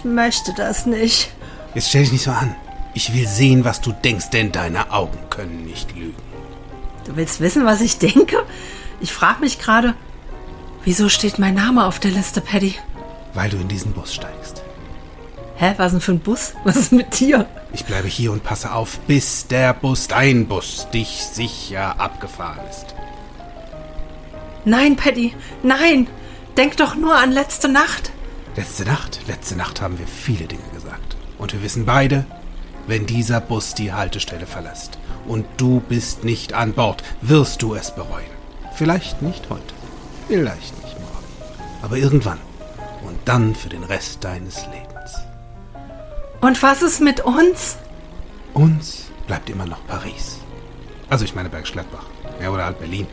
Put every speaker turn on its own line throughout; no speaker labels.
Ich möchte das nicht.
Jetzt stell dich nicht so an. Ich will sehen, was du denkst, denn deine Augen können nicht lügen.
Du willst wissen, was ich denke? Ich frage mich gerade, wieso steht mein Name auf der Liste, Paddy?
Weil du in diesen Bus steigst.
Hä, was denn für ein Bus? Was ist mit dir?
Ich bleibe hier und passe auf, bis der Bus, dein Bus, dich sicher abgefahren ist.
Nein, Paddy, nein! Denk doch nur an letzte Nacht.
Letzte Nacht, letzte Nacht haben wir viele Dinge gesagt. Und wir wissen beide, wenn dieser Bus die Haltestelle verlässt und du bist nicht an Bord, wirst du es bereuen. Vielleicht nicht heute, vielleicht nicht morgen, aber irgendwann und dann für den Rest deines Lebens.
Und was ist mit uns?
Uns bleibt immer noch Paris. Also ich meine Bergschlettbach. Ja, oder halt Berlin.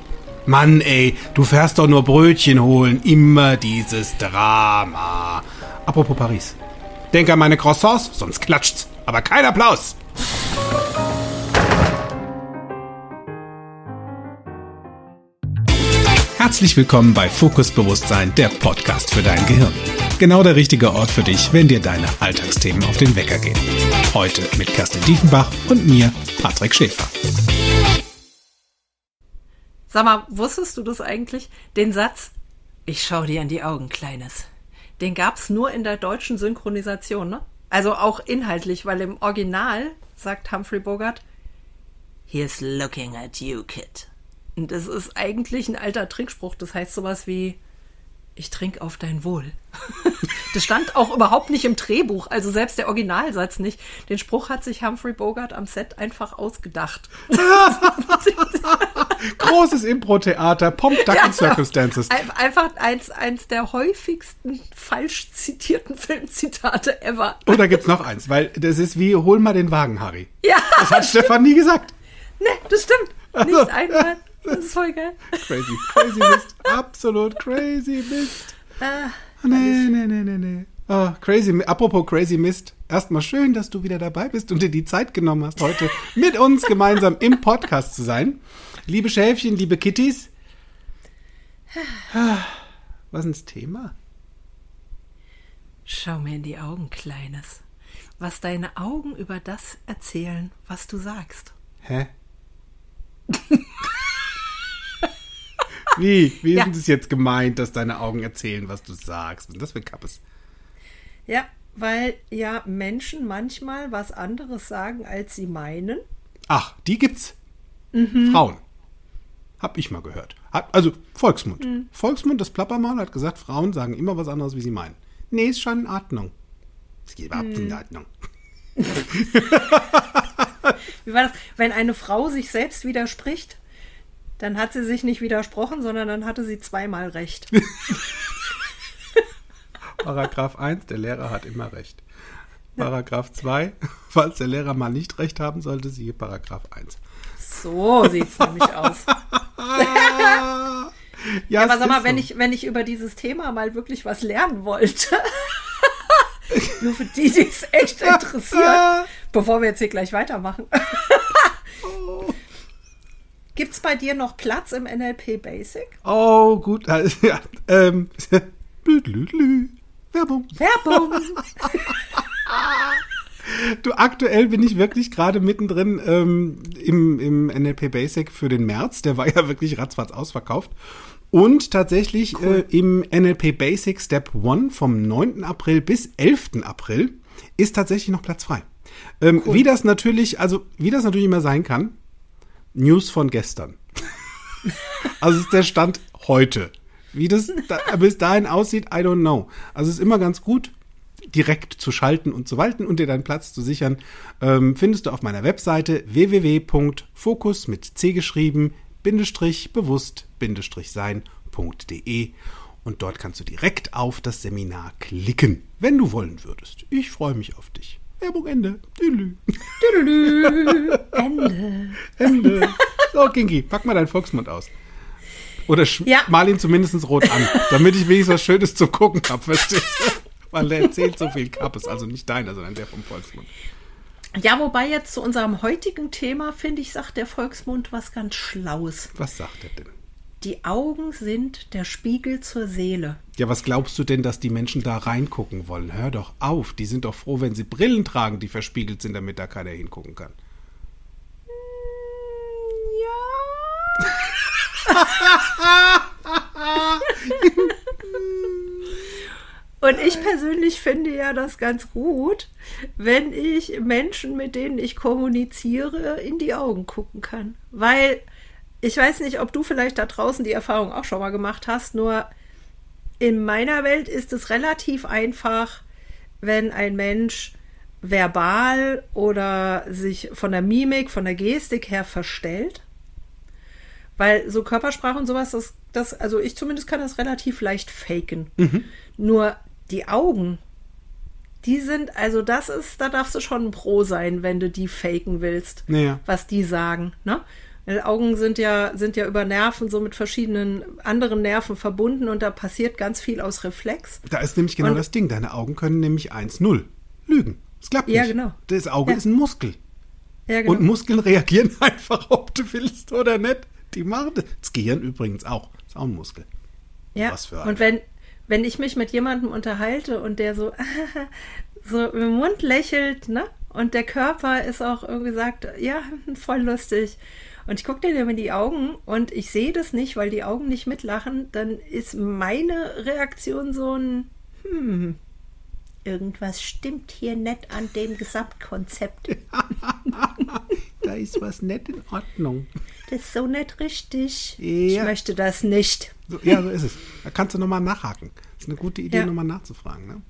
Mann, ey, du fährst doch nur Brötchen holen. Immer dieses Drama. Apropos Paris. Denk an meine Croissants, sonst klatscht's. Aber kein Applaus. Herzlich willkommen bei Fokus Bewusstsein, der Podcast für dein Gehirn. Genau der richtige Ort für dich, wenn dir deine Alltagsthemen auf den Wecker gehen. Heute mit Kerstin Diefenbach und mir, Patrick Schäfer.
Sag mal, wusstest du das eigentlich? Den Satz, ich schau dir in die Augen, Kleines. Den gab's nur in der deutschen Synchronisation, ne? Also auch inhaltlich, weil im Original sagt Humphrey Bogart, He's looking at you, kid. Und das ist eigentlich ein alter Trinkspruch. Das heißt sowas wie, ich trinke auf dein Wohl. das stand auch überhaupt nicht im Drehbuch, also selbst der Originalsatz nicht. Den Spruch hat sich Humphrey Bogart am Set einfach ausgedacht.
Großes Impro-Theater, Pomp Duck ja, Circumstances.
Einfach eins, eins der häufigsten falsch zitierten Filmzitate ever.
Oder oh, gibt's noch eins, weil das ist wie, hol mal den Wagen, Harry.
Ja.
Das hat Stefan nie gesagt.
Nee, das stimmt. Nicht einmal. Das ist voll geil.
Crazy, crazy Mist. Absolut crazy Mist. Ah, nee, nee, nee, nee, nee. Oh, crazy, apropos Crazy Mist. Erstmal schön, dass du wieder dabei bist und dir die Zeit genommen hast, heute mit uns gemeinsam im Podcast zu sein. Liebe Schäfchen, liebe Kitties. Was ist das Thema?
Schau mir in die Augen, Kleines. Was deine Augen über das erzählen, was du sagst.
Hä? Wie? Wie ist ja. das jetzt gemeint, dass deine Augen erzählen, was du sagst? Und das für Kappes.
Ja, weil ja Menschen manchmal was anderes sagen, als sie meinen.
Ach, die gibt's. Mhm. Frauen. Hab ich mal gehört. Also Volksmund. Mhm. Volksmund, das Plappermal hat gesagt, Frauen sagen immer was anderes, wie sie meinen. Nee, ist schon in Ordnung. Es geht überhaupt mhm. in Ordnung.
wie war das? Wenn eine Frau sich selbst widerspricht, dann hat sie sich nicht widersprochen, sondern dann hatte sie zweimal recht.
Paragraph 1, der Lehrer hat immer recht. Paragraph 2, falls der Lehrer mal nicht recht haben sollte, siehe Paragraph 1.
So sieht es nämlich aus. ja, ja, aber sag mal, wenn, so. ich, wenn ich über dieses Thema mal wirklich was lernen wollte, nur für die, die es echt interessiert, bevor wir jetzt hier gleich weitermachen. Gibt es bei dir noch Platz im NLP Basic?
Oh, gut. Ja, ähm, Werbung.
Werbung.
Du, aktuell bin ich wirklich gerade mittendrin ähm, im, im NLP Basic für den März. Der war ja wirklich ratzfatz ausverkauft. Und tatsächlich cool. äh, im NLP Basic Step 1 vom 9. April bis 11. April ist tatsächlich noch Platz frei. Ähm, cool. Wie das natürlich, also wie das natürlich immer sein kann, News von gestern. also ist der Stand heute. Wie das da, bis dahin aussieht, I don't know. Also es ist immer ganz gut, direkt zu schalten und zu walten und dir deinen Platz zu sichern, ähm, findest du auf meiner Webseite www.fokus mit C geschrieben, Bindestrich bewusst, Bindestrich sein.de und dort kannst du direkt auf das Seminar klicken, wenn du wollen würdest. Ich freue mich auf dich. Werbung Ende. Tüdelü.
Tüdelü. Ende.
Ende. So, Kinky, pack mal deinen Volksmund aus. Oder ja. mal ihn zumindest rot an, damit ich wenigstens was Schönes zum Gucken habe, verstehst du? Weil der erzählt so viel Kappes, also nicht deiner, sondern der vom Volksmund.
Ja, wobei jetzt zu unserem heutigen Thema, finde ich, sagt der Volksmund was ganz Schlaues.
Was sagt er denn?
Die Augen sind der Spiegel zur Seele.
Ja, was glaubst du denn, dass die Menschen da reingucken wollen? Hör doch auf, die sind doch froh, wenn sie Brillen tragen, die verspiegelt sind, damit da keiner hingucken kann.
Und ich persönlich finde ja das ganz gut, wenn ich Menschen, mit denen ich kommuniziere, in die Augen gucken kann. Weil ich weiß nicht, ob du vielleicht da draußen die Erfahrung auch schon mal gemacht hast, nur in meiner Welt ist es relativ einfach, wenn ein Mensch verbal oder sich von der Mimik, von der Gestik her verstellt. Weil so Körpersprache und sowas, das, das also ich zumindest kann das relativ leicht faken. Mhm. Nur die Augen, die sind, also das ist, da darfst du schon ein Pro sein, wenn du die faken willst,
naja.
was die sagen. Ne? Augen sind ja, sind ja über Nerven so mit verschiedenen anderen Nerven verbunden und da passiert ganz viel aus Reflex.
Da ist nämlich genau und, das Ding. Deine Augen können nämlich 1-0 lügen. Es klappt nicht.
Ja, genau.
Das Auge
ja.
ist ein Muskel.
Ja, genau.
Und Muskeln reagieren einfach, ob du willst oder nicht. Die machen das. Das Gehirn übrigens auch. Ist auch ein Muskel.
Ja.
Was für
und wenn, wenn ich mich mit jemandem unterhalte und der so, so im Mund lächelt, ne? Und der Körper ist auch irgendwie sagt, ja, voll lustig. Und ich gucke dir in die Augen und ich sehe das nicht, weil die Augen nicht mitlachen, dann ist meine Reaktion so ein, hm, irgendwas stimmt hier nicht an dem Gesamtkonzept.
da ist was nicht in Ordnung.
Das ist so nicht richtig.
Ja.
Ich möchte das nicht.
So, ja, so ist es. Da kannst du nochmal nachhaken. Das ist eine gute Idee,
Ja.
nochmal nachzufragen. Ne?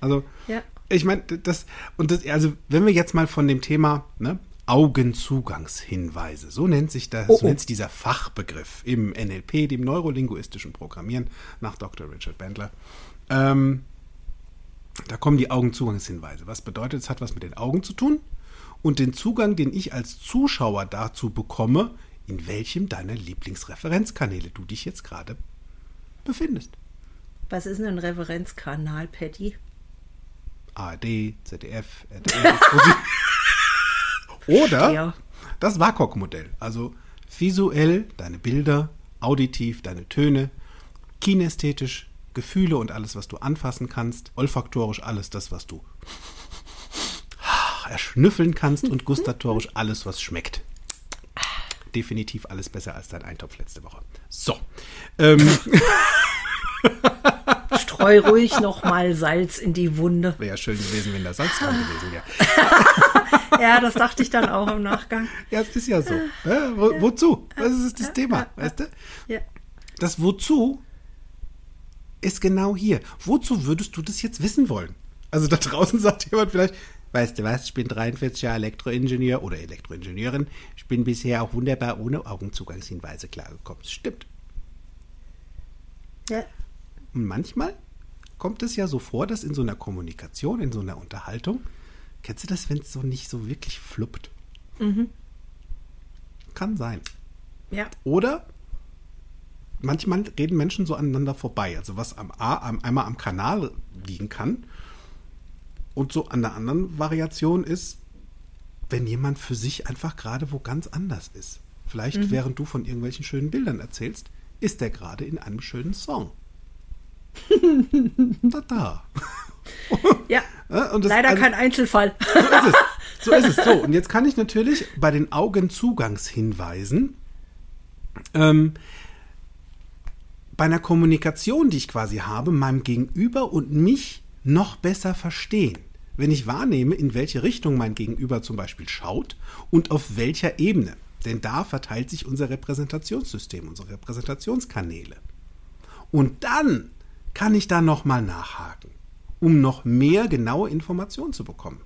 Also,
Ja.
ich meine, das, und das, also, wenn wir jetzt mal von dem Thema, ne, Augenzugangshinweise, so nennt sich das,
Oh,
so
oh.
nennt sich dieser Fachbegriff im NLP, dem neurolinguistischen Programmieren nach Dr. Richard Bandler. Ähm, da kommen die Augenzugangshinweise. Was bedeutet, es hat was mit den Augen zu tun und den Zugang, den ich als Zuschauer dazu bekomme, in welchem deiner Lieblingsreferenzkanäle du dich jetzt gerade befindest.
Was ist denn ein Referenzkanal, Patty?
ARD, ZDF, RTL. Oder das WAKOK-Modell. Also visuell deine Bilder, auditiv deine Töne, kinästhetisch Gefühle und alles, was du anfassen kannst, olfaktorisch alles das, was du erschnüffeln kannst und gustatorisch alles, was schmeckt. Definitiv alles besser als dein Eintopf letzte Woche. So. Ähm,
Streu ruhig noch mal Salz in die Wunde.
Wäre ja schön gewesen, wenn da Salz dran gewesen wäre.
Ja, das dachte ich dann auch im Nachgang.
Ja, es ist ja so. Ja, wo, wozu? Das ist das Thema, weißt du?
Ja.
Das Wozu ist genau hier. Wozu würdest du das jetzt wissen wollen? Also da draußen sagt jemand vielleicht, weißt du was, ich bin 43 Jahre Elektroingenieur oder Elektroingenieurin. Ich bin bisher auch wunderbar ohne Augenzugangshinweise klargekommen. Das stimmt.
Ja.
Und manchmal kommt es ja so vor, dass in so einer Kommunikation, in so einer Unterhaltung, kennst du das, wenn es so nicht so wirklich fluppt? Kann sein.
Ja.
Oder manchmal reden Menschen so aneinander vorbei. Also was am, A, am einmal am Kanal liegen kann. Und so an der anderen Variation ist, wenn jemand für sich einfach gerade wo ganz anders ist. Vielleicht während du von irgendwelchen schönen Bildern erzählst, ist er gerade in einem schönen Song. da, da.
Ja.
Und das-
Leider
also-
kein Einzelfall.
so ist es. So ist es. So, und jetzt kann ich natürlich bei den Augenzugangshinweisen ähm, bei einer Kommunikation, die ich quasi habe, meinem Gegenüber und mich noch besser verstehen. Wenn ich wahrnehme, in welche Richtung mein Gegenüber zum Beispiel schaut und auf welcher Ebene. Denn da verteilt sich unser Repräsentationssystem, unsere Repräsentationskanäle. Und dann kann ich da nochmal nachhaken, um noch mehr genaue Informationen zu bekommen.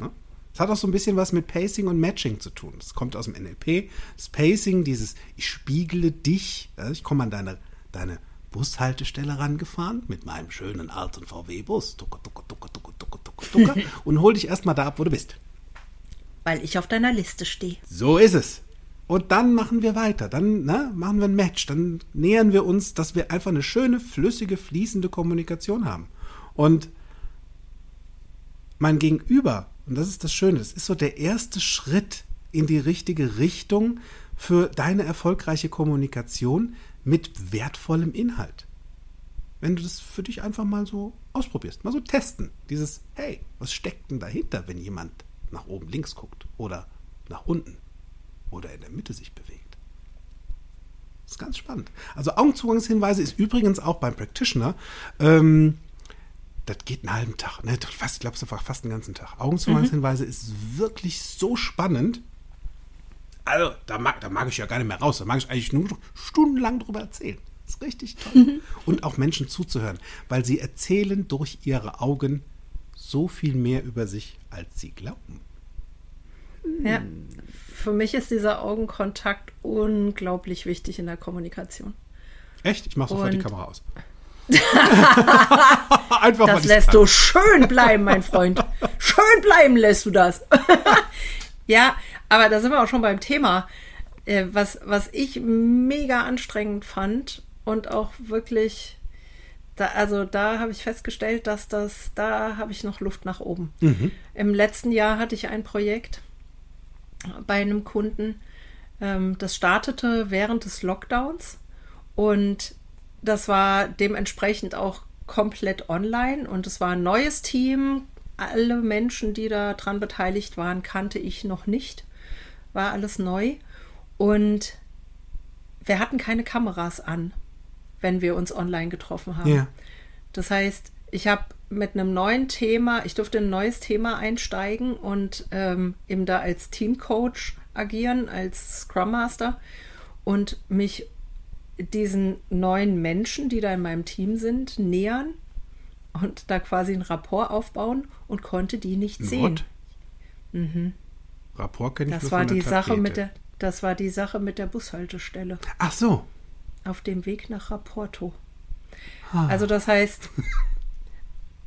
Ne? Das hat auch so ein bisschen was mit Pacing und Matching zu tun. Das kommt aus dem NLP. Das Pacing, dieses ich spiegle dich, ja, ich komme an deine, deine Bushaltestelle rangefahren mit meinem schönen alten VW-Bus und hol dich erstmal da ab, wo du bist.
Weil ich auf deiner Liste stehe.
So ist es. Und dann machen wir weiter. Dann ne, machen wir ein Match. Dann nähern wir uns, dass wir einfach eine schöne, flüssige, fließende Kommunikation haben. Und mein Gegenüber, und das ist das Schöne, das ist so der erste Schritt in die richtige Richtung für deine erfolgreiche Kommunikation, mit wertvollem Inhalt. Wenn du das für dich einfach mal so ausprobierst, mal so testen. Dieses, hey, was steckt denn dahinter, wenn jemand nach oben links guckt oder nach unten oder in der Mitte sich bewegt? Das ist ganz spannend. Also Augenzugangshinweise ist übrigens auch beim Practitioner, ähm, das geht einen halben Tag, ne? glaube, es war fast einen ganzen Tag. Augenzugangshinweise mhm. ist wirklich so spannend. Also, da mag, da mag ich ja gar nicht mehr raus. Da mag ich eigentlich nur stundenlang drüber erzählen. Das ist richtig toll. Mhm. Und auch Menschen zuzuhören, weil sie erzählen durch ihre Augen so viel mehr über sich, als sie glauben.
Ja, für mich ist dieser Augenkontakt unglaublich wichtig in der Kommunikation.
Echt? Ich mache sofort Und die Kamera aus.
Einfach das lässt kann. du schön bleiben, mein Freund. Schön bleiben lässt du das. ja, aber da sind wir auch schon beim Thema. Äh, was, was ich mega anstrengend fand und auch wirklich, da, also da habe ich festgestellt, dass das, da habe ich noch Luft nach oben. Mhm. Im letzten Jahr hatte ich ein Projekt bei einem Kunden, ähm, das startete während des Lockdowns und das war dementsprechend auch komplett online und es war ein neues Team. Alle Menschen, die daran beteiligt waren, kannte ich noch nicht. War alles neu. Und wir hatten keine Kameras an, wenn wir uns online getroffen haben. Ja. Das heißt, ich habe mit einem neuen Thema, ich durfte ein neues Thema einsteigen und ähm, eben da als Teamcoach agieren, als Scrum Master und mich diesen neuen Menschen, die da in meinem Team sind, nähern und da quasi einen Rapport aufbauen und konnte die nicht sehen.
Mhm. Rapport kenne ich
das nur war die Sache mit der Das war die Sache mit der Bushaltestelle.
Ach so.
Auf dem Weg nach Rapporto. Ah. Also das heißt,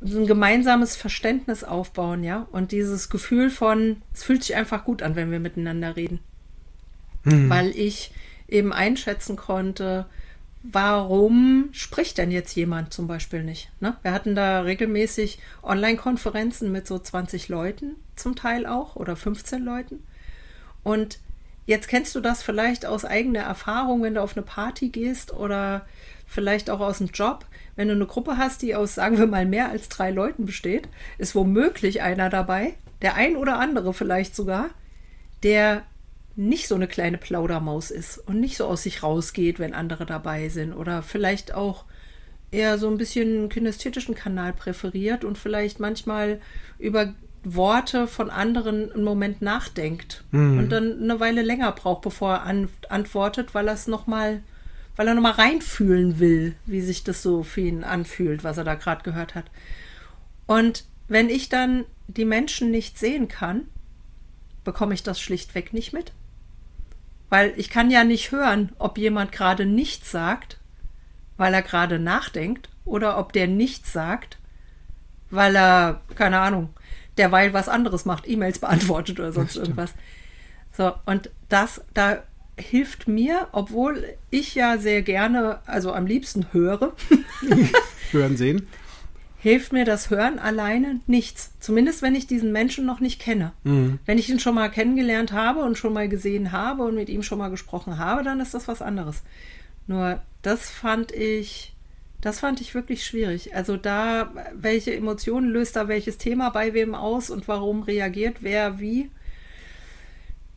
ein gemeinsames Verständnis aufbauen, ja, und dieses Gefühl von, es fühlt sich einfach gut an, wenn wir miteinander reden. Mhm. Weil ich eben einschätzen konnte, warum spricht denn jetzt jemand zum Beispiel nicht? Ne? Wir hatten da regelmäßig Online-Konferenzen mit so 20 Leuten zum Teil auch oder 15 Leuten. Und jetzt kennst du das vielleicht aus eigener Erfahrung, wenn du auf eine Party gehst oder vielleicht auch aus dem Job. Wenn du eine Gruppe hast, die aus, sagen wir mal, mehr als drei Leuten besteht, ist womöglich einer dabei, der ein oder andere vielleicht sogar, der nicht so eine kleine Plaudermaus ist und nicht so aus sich rausgeht, wenn andere dabei sind oder vielleicht auch eher so ein bisschen einen kinästhetischen Kanal präferiert und vielleicht manchmal über Worte von anderen einen Moment nachdenkt mhm. und dann eine Weile länger braucht, bevor er an, antwortet, weil er es noch mal, weil er noch mal reinfühlen will, wie sich das so für ihn anfühlt, was er da gerade gehört hat. Und wenn ich dann die Menschen nicht sehen kann, bekomme ich das schlichtweg nicht mit. Weil ich kann ja nicht hören, ob jemand gerade nichts sagt, weil er gerade nachdenkt, oder ob der nichts sagt, weil er, keine Ahnung, derweil was anderes macht, E-Mails beantwortet oder sonst irgendwas. So, und das, da hilft mir, obwohl ich ja sehr gerne, also am liebsten höre.
Hören, sehen
hilft mir das Hören alleine nichts. Zumindest wenn ich diesen Menschen noch nicht kenne. Mhm. Wenn ich ihn schon mal kennengelernt habe und schon mal gesehen habe und mit ihm schon mal gesprochen habe, dann ist das was anderes. Nur das fand ich, das fand ich wirklich schwierig. Also da, welche Emotionen löst da welches Thema bei wem aus und warum reagiert wer wie,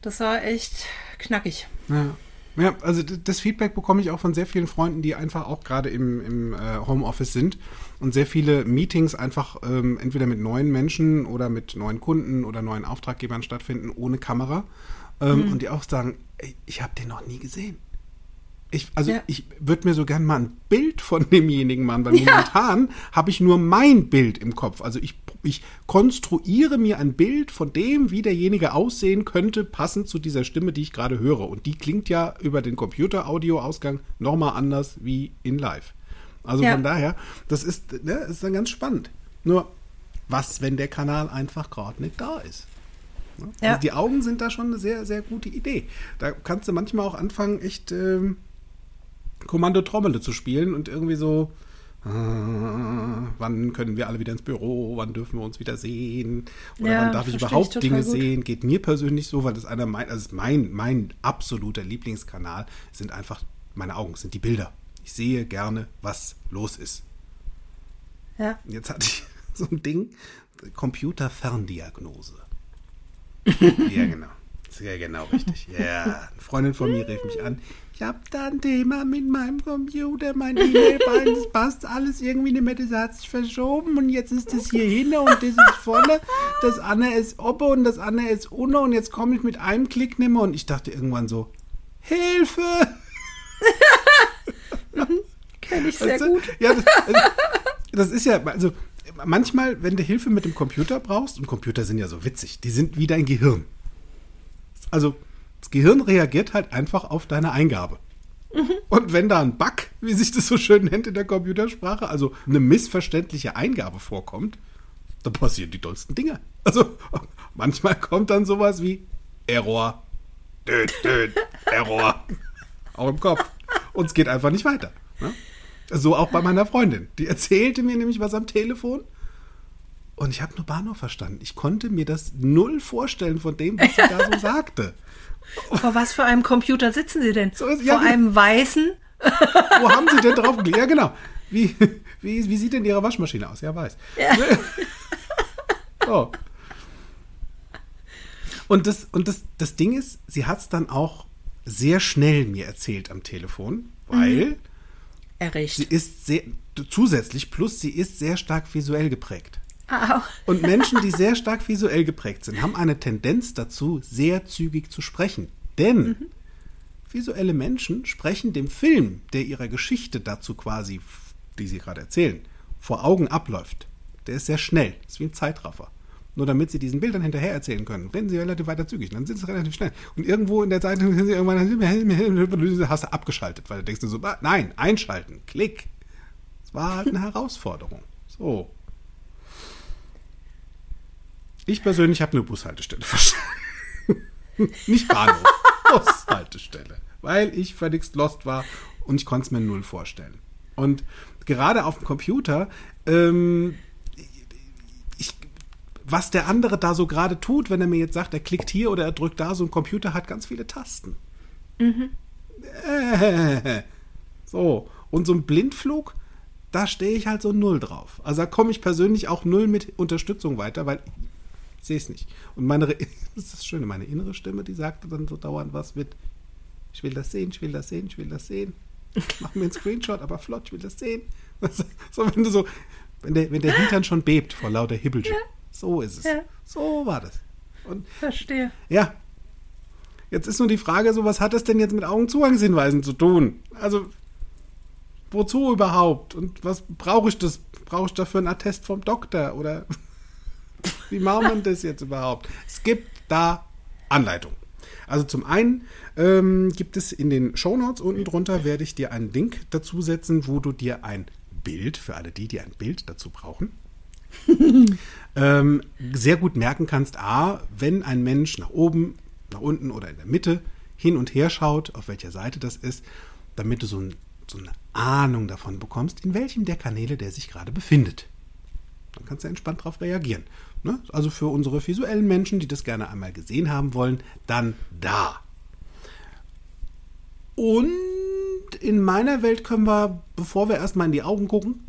das war echt knackig.
Ja. Ja, also das Feedback bekomme ich auch von sehr vielen Freunden, die einfach auch gerade im, im äh, Homeoffice sind und sehr viele Meetings einfach ähm, entweder mit neuen Menschen oder mit neuen Kunden oder neuen Auftraggebern stattfinden ohne Kamera ähm, mhm. und die auch sagen, ey, ich habe den noch nie gesehen. Ich, also ja. ich würde mir so gern mal ein Bild von demjenigen machen, weil ja. momentan habe ich nur mein Bild im Kopf. Also ich, ich konstruiere mir ein Bild von dem, wie derjenige aussehen könnte, passend zu dieser Stimme, die ich gerade höre. Und die klingt ja über den Computer-Audio-Ausgang nochmal anders wie in Live. Also ja. von daher, das ist, ne, ist dann ganz spannend. Nur, was, wenn der Kanal einfach gerade nicht da ist? Ne? Ja. Also die Augen sind da schon eine sehr, sehr gute Idee. Da kannst du manchmal auch anfangen, echt. Ähm, Kommando Trommele zu spielen und irgendwie so, äh, wann können wir alle wieder ins Büro, wann dürfen wir uns wieder sehen oder ja, wann darf ich überhaupt ich Dinge gut. sehen, geht mir persönlich so, weil das einer mein, also mein, mein absoluter Lieblingskanal sind einfach meine Augen sind die Bilder. Ich sehe gerne, was los ist.
Ja.
Jetzt hatte ich so ein Ding, Computerferndiagnose. ja, genau. Ja, genau, richtig. Ja, eine Freundin von mir rief mich an. Ich habe da ein Thema mit meinem Computer, mein E-Mail-Bein, das passt alles irgendwie nicht mehr, das hat sich verschoben und jetzt ist das hier hinten und das ist vorne, das andere ist oben und das andere ist unten und jetzt komme ich mit einem Klick nicht mehr und ich dachte irgendwann so, Hilfe!
Kenne ich sehr
du?
gut.
Ja, das, also, das ist ja, also manchmal, wenn du Hilfe mit dem Computer brauchst, und Computer sind ja so witzig, die sind wie dein Gehirn. Also das Gehirn reagiert halt einfach auf deine Eingabe. Und wenn da ein Bug, wie sich das so schön nennt in der Computersprache, also eine missverständliche Eingabe vorkommt, dann passieren die dollsten Dinge. Also manchmal kommt dann sowas wie Error, död, död, Error, auch im Kopf. Und es geht einfach nicht weiter. Ne? So auch bei meiner Freundin. Die erzählte mir nämlich was am Telefon und ich habe nur Bahnhof verstanden. Ich konnte mir das null vorstellen von dem, was sie da so sagte.
Vor was für einem Computer sitzen Sie denn?
So ist- ja,
Vor
genau.
einem weißen?
Wo haben Sie denn drauf? Ja, genau. Wie, wie, wie sieht denn Ihre Waschmaschine aus? Ja, weiß. So. Und, das, und das, das Ding ist, sie hat es dann auch sehr schnell mir erzählt am Telefon, weil
Erricht.
sie ist sehr, zusätzlich, plus sie ist sehr stark visuell geprägt.
Au.
Und Menschen, die sehr stark visuell geprägt sind, haben eine Tendenz dazu, sehr zügig zu sprechen. Denn visuelle Menschen sprechen dem Film, der ihrer Geschichte dazu quasi, die sie gerade erzählen, vor Augen abläuft. Der ist sehr schnell, ist wie ein Zeitraffer. Nur damit sie diesen Bildern hinterher erzählen können, reden sie relativ weiter zügig. Dann sind sie relativ schnell. Und irgendwo in der Zeit sind sie irgendwann hast du abgeschaltet, weil du denkst so, ah, nein, einschalten, klick. Es war halt eine Herausforderung. So. Ich persönlich habe eine Bushaltestelle verstanden. Nicht Bahnhof, Bushaltestelle. Weil ich völlig lost war und ich konnte es mir null vorstellen. Und gerade auf dem Computer, ähm, was der andere da so gerade tut, wenn er mir jetzt sagt, er klickt hier oder er drückt da, so ein Computer hat ganz viele Tasten. Äh, so, und so ein Blindflug, da stehe ich halt so null drauf. Also da komme ich persönlich auch null mit Unterstützung weiter, weil ich sehe es nicht. Und meine, das ist das Schöne, meine innere Stimme, die sagte dann so dauernd was mit, ich will das sehen, ich will das sehen, ich will das sehen. Mach mir einen Screenshot, aber flott, ich will das sehen. So, wenn du so, wenn der, wenn der Hintern schon bebt vor lauter Hibbelchen. So ist es.
Ja.
So war das. Und
Verstehe.
ja. Jetzt ist nur die Frage, so was hat das denn jetzt mit Augenzugangshinweisen zu tun? Also, wozu überhaupt? Und was brauche ich das? Brauche ich dafür einen Attest vom Doktor? Oder wie macht man das jetzt überhaupt? Es gibt da Anleitung. Also zum einen ähm, gibt es in den Shownotes unten drunter, werde ich dir einen Link dazu setzen, wo du dir ein Bild, für alle die, die ein Bild dazu brauchen, ähm, sehr gut merken kannst, a, wenn ein Mensch nach oben, nach unten oder in der Mitte hin und her schaut, auf welcher Seite das ist, damit du so, ein, so eine Ahnung davon bekommst, in welchem der Kanäle der sich gerade befindet. Dann kannst du entspannt darauf reagieren. Ne? Also für unsere visuellen Menschen, die das gerne einmal gesehen haben wollen, dann da. Und in meiner Welt können wir, bevor wir erstmal in die Augen gucken,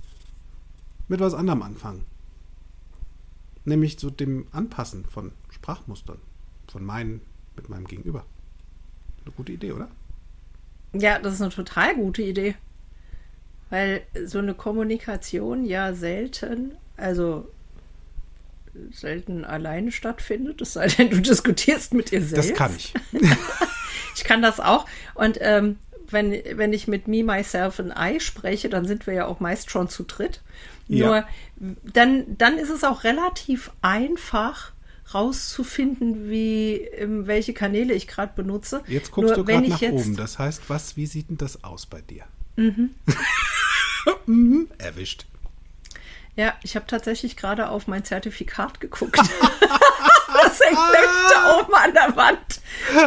mit was anderem anfangen. Nämlich so dem Anpassen von Sprachmustern. Von meinen mit meinem Gegenüber. Eine gute Idee, oder?
Ja, das ist eine total gute Idee. Weil so eine Kommunikation ja selten, also selten alleine stattfindet, es sei denn, du diskutierst mit dir selbst.
Das kann ich.
Ich kann das auch. Und ähm, wenn, wenn ich mit Me, Myself and I spreche, dann sind wir ja auch meist schon zu dritt.
Ja.
Nur dann, dann ist es auch relativ einfach rauszufinden, wie ähm, welche Kanäle ich gerade benutze.
Jetzt guckst
Nur
du gerade nach
jetzt,
oben. Das heißt, was, wie sieht denn das aus bei dir? Mhm. Erwischt.
Ja, ich habe tatsächlich gerade auf mein Zertifikat geguckt. das hängt nämlich da oben an der Wand.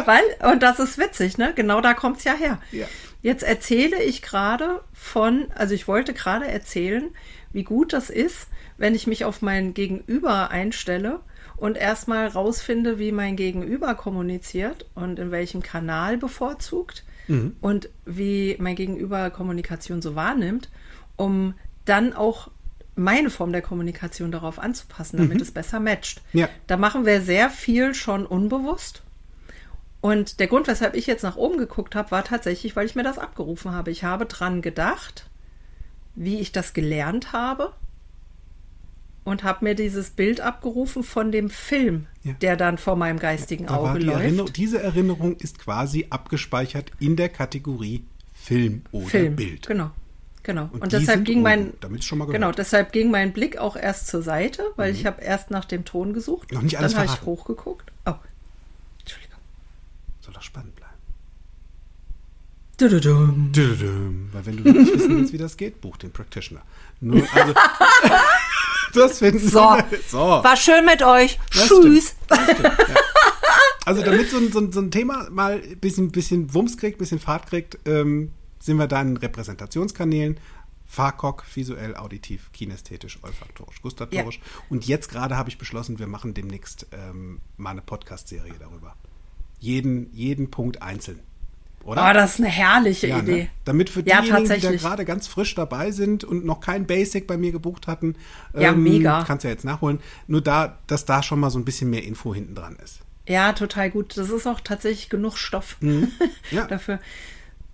Weil, und das ist witzig, ne? Genau da kommt es ja her.
Ja.
Jetzt erzähle ich gerade von, also ich wollte gerade erzählen, wie gut das ist, wenn ich mich auf mein Gegenüber einstelle und erstmal rausfinde, wie mein Gegenüber kommuniziert und in welchem Kanal bevorzugt und wie mein Gegenüber Kommunikation so wahrnimmt, um dann auch meine Form der Kommunikation darauf anzupassen, damit es besser matcht.
Ja.
Da machen wir sehr viel schon unbewusst. Und der Grund, weshalb ich jetzt nach oben geguckt habe, war tatsächlich, weil ich mir das abgerufen habe. Ich habe dran gedacht, wie ich das gelernt habe und habe mir dieses Bild abgerufen von dem Film,
Ja.
der dann vor meinem geistigen
Da war
Auge
die
läuft.
Erinnerung, diese Erinnerung ist quasi abgespeichert in der Kategorie Film oder
Film.
Bild.
Genau. Genau.
Und
Und, deshalb ging mein.
Mhm.
genau, deshalb ging mein Blick auch erst zur Seite, weil ich habe erst nach dem Ton gesucht.
Noch nicht alles
Dann habe ich hochgeguckt. Oh. Entschuldigung.
Soll doch spannend bleiben.
Dududum.
Dududum. Weil wenn du nicht wissen willst, wie das geht, buch den Practitioner. Nur, also, das finden
So.
so.
War schön mit euch.
Das
Tschüss.
Also damit so ein, so ein, so ein Thema mal ein bisschen, bisschen Wumms kriegt, bisschen Fahrt kriegt, ähm, sind wir da in Repräsentationskanälen. FAKOK, visuell, auditiv, kinästhetisch, olfaktorisch, gustatorisch. Und jetzt gerade habe ich beschlossen, wir machen demnächst ähm, mal eine Podcast-Serie darüber. Jeden, jeden Punkt einzeln. Oder?
Oh, das ist eine herrliche
Ja,
Idee.
ne? Damit für
Ja,
diejenigen, die da gerade ganz frisch dabei sind und noch kein Basic bei mir gebucht hatten,
Ja, mega.
kannst ja jetzt nachholen. Nur da, dass da schon mal so ein bisschen mehr Info hinten dran ist.
Ja, total gut. Das ist auch tatsächlich genug Stoff
Mhm. Ja.
dafür.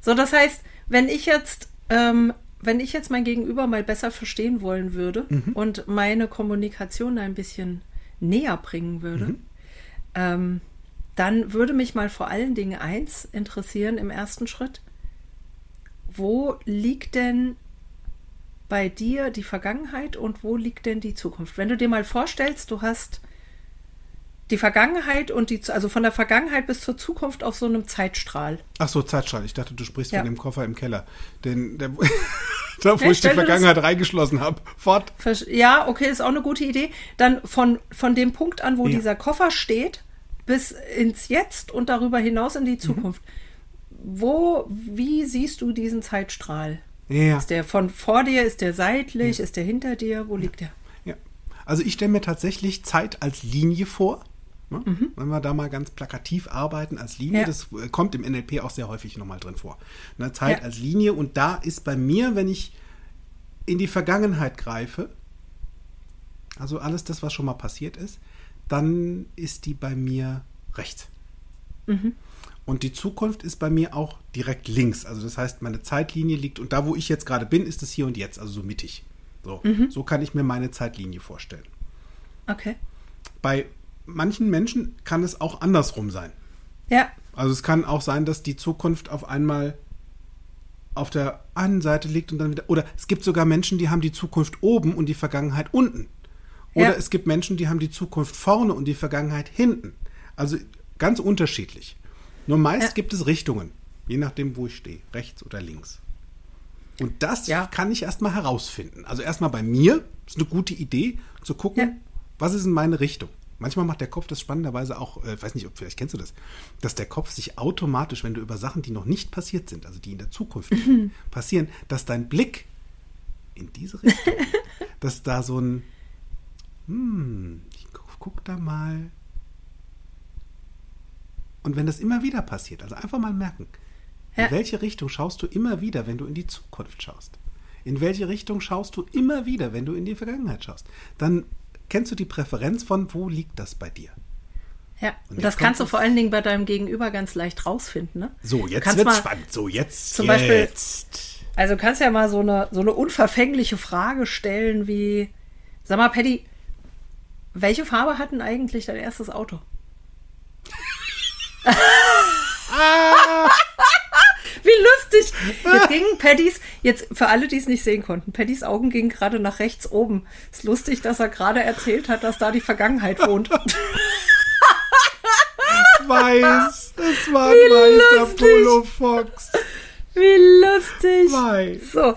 So, das heißt, wenn ich jetzt, ähm, wenn ich jetzt mein Gegenüber mal besser verstehen wollen würde
Mhm.
und meine Kommunikation ein bisschen näher bringen würde,
Mhm.
ähm, dann würde mich mal vor allen Dingen eins interessieren im ersten Schritt. Wo liegt denn bei dir die Vergangenheit und wo liegt denn die Zukunft? Wenn du dir mal vorstellst, du hast die Vergangenheit und die, also von der Vergangenheit bis zur Zukunft auf so einem Zeitstrahl.
Ach so, Zeitstrahl. Ich dachte, du sprichst
Ja.
von dem Koffer im Keller. Den, der, da, wo
Ja,
ich die
dir das-
Vergangenheit reingeschlossen habe. Fort.
Ja, okay, ist auch eine gute Idee. Dann von, von dem Punkt an, wo
Ja.
dieser Koffer steht, bis ins Jetzt und darüber hinaus in die
Mhm.
Zukunft. Wo, wie siehst du diesen Zeitstrahl?
Ja.
Ist der von vor dir, ist der seitlich, ist der hinter dir? Wo liegt der?
ja. Also ich stelle mir tatsächlich Zeit als Linie vor. Ne? Wenn wir da mal ganz plakativ arbeiten als Linie,
Ja.
das äh, kommt im NLP auch sehr häufig nochmal drin vor. Ne? Zeit
Ja.
als Linie und da ist bei mir, wenn ich in die Vergangenheit greife, also alles das, was schon mal passiert ist, dann ist die bei mir rechts. Und die Zukunft ist bei mir auch direkt links. Also das heißt, meine Zeitlinie liegt und da, wo ich jetzt gerade bin, ist es hier und jetzt, also so mittig. So, so kann ich mir meine Zeitlinie vorstellen.
Okay.
Bei manchen Menschen kann es auch andersrum sein.
Ja,
Also es kann auch sein, dass die Zukunft auf einmal auf der einen Seite liegt und dann wieder. Oder es gibt sogar Menschen, die haben die Zukunft oben und die Vergangenheit unten. Oder
Ja.
es gibt Menschen, die haben die Zukunft vorne und die Vergangenheit hinten. Also ganz unterschiedlich. Nur meist
Ja.
gibt es Richtungen, je nachdem, wo ich stehe, rechts oder links. Und das
Ja.
kann ich erstmal herausfinden. Also erstmal bei mir ist eine gute Idee, zu gucken, was ist in meine Richtung. Manchmal macht der Kopf das spannenderweise auch, äh, weiß nicht, ob vielleicht kennst du das, dass der Kopf sich automatisch, wenn du über Sachen, die noch nicht passiert sind, also die in der Zukunft passieren, dass dein Blick in diese Richtung, dass da so ein, hm, ich guck, guck da mal. Und wenn das immer wieder passiert, also einfach mal merken, in
Ja.
welche Richtung schaust du immer wieder, wenn du in die Zukunft schaust? In welche Richtung schaust du immer wieder, wenn du in die Vergangenheit schaust? Dann kennst du die Präferenz von, wo liegt das bei dir?
ja.
Und
das kannst du vor allen Dingen bei deinem Gegenüber ganz leicht rausfinden. Ne?
So, jetzt wird's
mal-
spannend. So, jetzt.
Zum Beispiel-
jetzt.
Also du kannst ja mal so eine, so eine unverfängliche Frage stellen wie, sag mal, Paddy, welche Farbe hat denn eigentlich dein erstes Auto? Wie lustig! Jetzt gingen Paddys, jetzt für alle, die es nicht sehen konnten, Paddys Augen gingen gerade nach rechts oben. Ist lustig, dass er gerade erzählt hat, dass da die Vergangenheit wohnt.
Weiß. Es war ein weißer. Polo Fox.
Wie lustig!
Weiß.
So.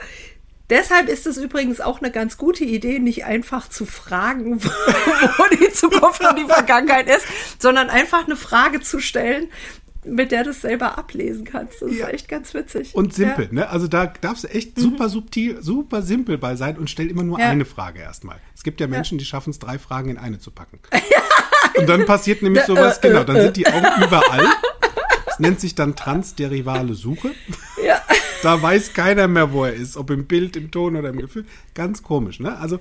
Deshalb ist es übrigens auch eine ganz gute Idee, nicht einfach zu fragen, wo, wo die Zukunft und die Vergangenheit ist, sondern einfach eine Frage zu stellen, mit der du es selber ablesen kannst. Das
Ja.
ist echt ganz witzig.
Und simpel,
Ja.
ne? Also da darfst du echt super subtil, super simpel bei sein und stell immer nur
Ja.
eine Frage erstmal. Es gibt ja Menschen, die schaffen es, drei Fragen in eine zu packen. Und dann passiert nämlich sowas, genau, dann sind die Augen überall. Das nennt sich dann transderivale Suche.
Ja.
Da weiß keiner mehr, wo er ist, ob im Bild, im Ton oder im Gefühl. Ganz komisch, ne? Also,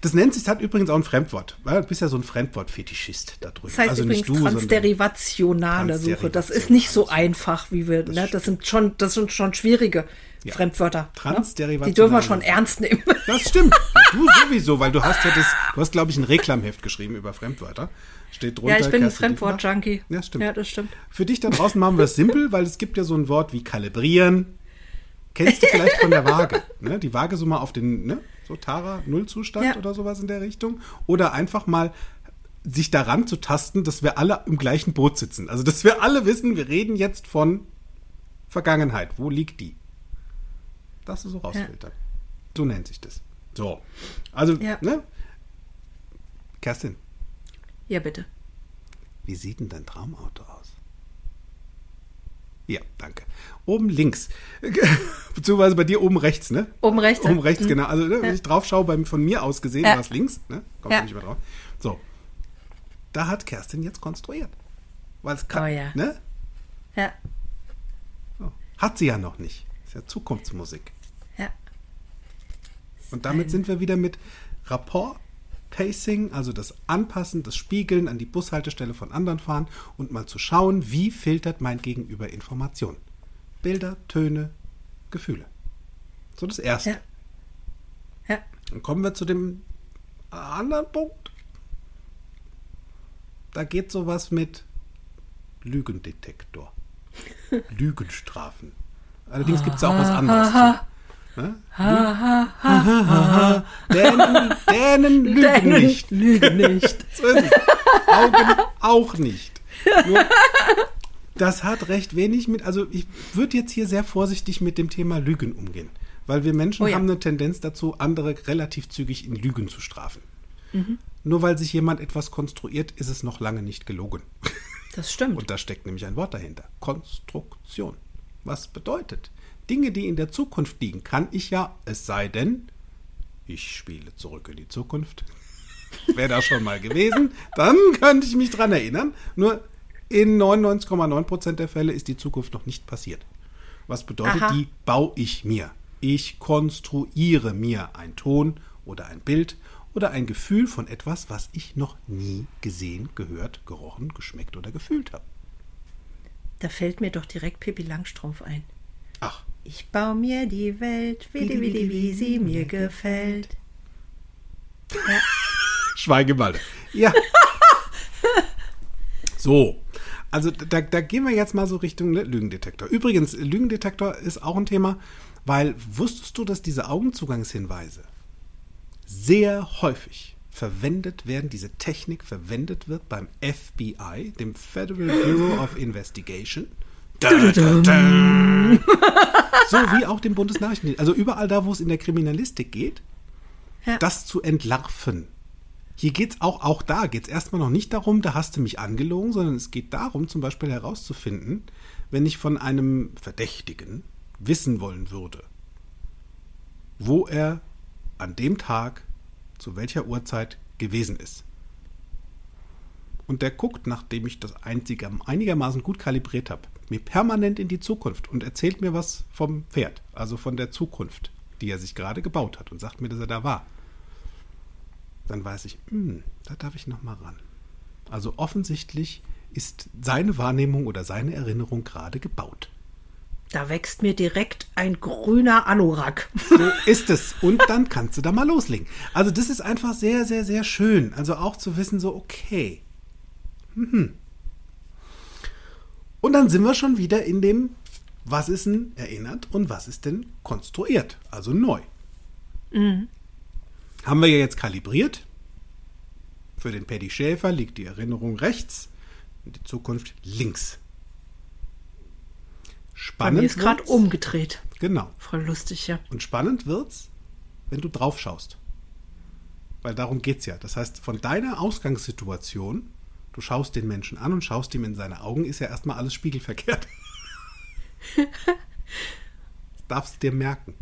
das nennt sich, das hat übrigens auch ein Fremdwort. Du bist ja so ein Fremdwort-Fetischist da drüben.
Das heißt
also
übrigens
nicht du,
transderivationale Suche. Das ist nicht so einfach, wie wir, ne? Das sind schon, das sind schon schwierige
Ja.
Fremdwörter. Ne?
Transderivationale
Die dürfen wir schon ernst nehmen.
Das stimmt. Du sowieso, weil du hast ja das, du hast, glaube ich, ein Reklamheft geschrieben über Fremdwörter. Steht drunter.
Ja, ich bin ein. Fremdwort-Junkie.
Ja, stimmt.
Ja, das stimmt.
Für dich da draußen machen wir es simpel, weil es gibt ja so ein Wort wie kalibrieren. Kennst du vielleicht von der Waage? Ne? Die Waage so mal auf den, ne? So Tara, Nullzustand
Ja.
oder sowas in der Richtung. Oder einfach mal sich daran zu tasten, dass wir alle im gleichen Boot sitzen. Also, dass wir alle wissen, wir reden jetzt von Vergangenheit. Wo liegt die? Das ist so rausfiltern. So nennt sich das. So. Also,
Ja.
ne? Kerstin,
Ja, bitte.
wie sieht denn dein Traumauto aus? Ja, danke. Oben links. Beziehungsweise bei dir oben rechts, ne?
Oben rechts,
Oben rechts,
Mhm.
genau. Also, ne, wenn ich drauf schaue, beim, von mir aus gesehen,
Ja.
war es links, ne? Kommt
Ja.
nicht mehr drauf. So. Da hat Kerstin jetzt konstruiert. Weil es kann,
Oh ja.
ne?
Ja,
So. Hat sie ja noch nicht. Ist ja Zukunftsmusik.
ja.
Und damit sind wir wieder mit Rapport, Pacing, also das Anpassen, das Spiegeln an die Bushaltestelle von anderen fahren und mal zu schauen, wie filtert mein Gegenüber Informationen. Bilder, Töne, Gefühle. So das Erste.
Ja. Ja.
Dann kommen wir zu dem anderen Punkt. Da geht sowas mit Lügendetektor. Lügenstrafen. Allerdings gibt es auch was anderes. zu. Ne? Dänen, Dänen lügen
Dänen
nicht.
Lügen nicht.
So ist es. Augen auch nicht. Nur, das hat recht wenig mit, also ich würde jetzt hier sehr vorsichtig mit dem Thema Lügen umgehen. Weil wir Menschen
Oh ja.
haben eine Tendenz dazu, andere relativ zügig in Lügen zu strafen.
Mhm.
Nur weil sich jemand etwas konstruiert, ist es noch lange nicht gelogen.
Das stimmt.
Und da steckt nämlich ein Wort dahinter. Konstruktion. Was bedeutet? Dinge, die in der Zukunft liegen, kann ich ja, es sei denn, ich spiele zurück in die Zukunft. Wäre da schon mal gewesen, dann könnte ich mich dran erinnern. Nur in 99,9% der Fälle ist die Zukunft noch nicht passiert. Was bedeutet,
Aha.
die baue ich mir. Ich konstruiere mir ein Ton oder ein Bild oder ein Gefühl von etwas, was ich noch nie gesehen, gehört, gerochen, geschmeckt oder gefühlt habe.
Da fällt mir doch direkt Pippi Langstrumpf ein.
Ach,
Ich baue mir die Welt, wie, die, wie, die, wie sie mir gefällt.
Schweigeballe. Ja. so. Also da, da gehen wir jetzt mal so Richtung ne, Lügendetektor. Übrigens, Lügendetektor ist auch ein Thema, weil wusstest du, dass diese Augenzugangshinweise sehr häufig verwendet werden, diese Technik verwendet wird beim FBI, dem Federal Bureau of Investigation. Da, da, da. So wie auch dem Bundesnachrichtendienst. Also überall da, wo es in der Kriminalistik geht,
Ja.
das zu entlarven. Hier geht es auch, auch da geht es erstmal noch nicht darum, da hast du mich angelogen, sondern es geht darum, zum Beispiel herauszufinden, wenn ich von einem Verdächtigen wissen wollen würde, wo er an dem Tag zu welcher Uhrzeit gewesen ist. Und der guckt, nachdem ich das einzige, einigermaßen gut kalibriert habe, mir permanent in die Zukunft und erzählt mir was vom Pferd, also von der Zukunft, die er sich gerade gebaut hat und sagt mir, dass er da war. Dann weiß ich, hm, da darf ich noch mal ran. Also offensichtlich ist seine Wahrnehmung oder seine Erinnerung gerade gebaut.
Da wächst mir direkt ein grüner Anorak.
So ist es. Und dann kannst du da mal loslegen. Also das ist einfach sehr, sehr, sehr schön. Also auch zu wissen, so, okay. Mhm. Und dann sind wir schon wieder in dem, was ist denn erinnert und was ist denn konstruiert, also neu. Haben wir ja jetzt kalibriert. Für den Paddy Schäfer liegt die Erinnerung rechts und die Zukunft links.
Bei
Spannend
mir ist gerade umgedreht.
Genau.
Voll lustig, ja.
Und spannend wird's, wenn du drauf schaust. Weil darum geht's ja. Das heißt, von deiner Ausgangssituation, du schaust den Menschen an und schaust ihm in seine Augen, ist ja erstmal alles spiegelverkehrt. das darfst du dir merken.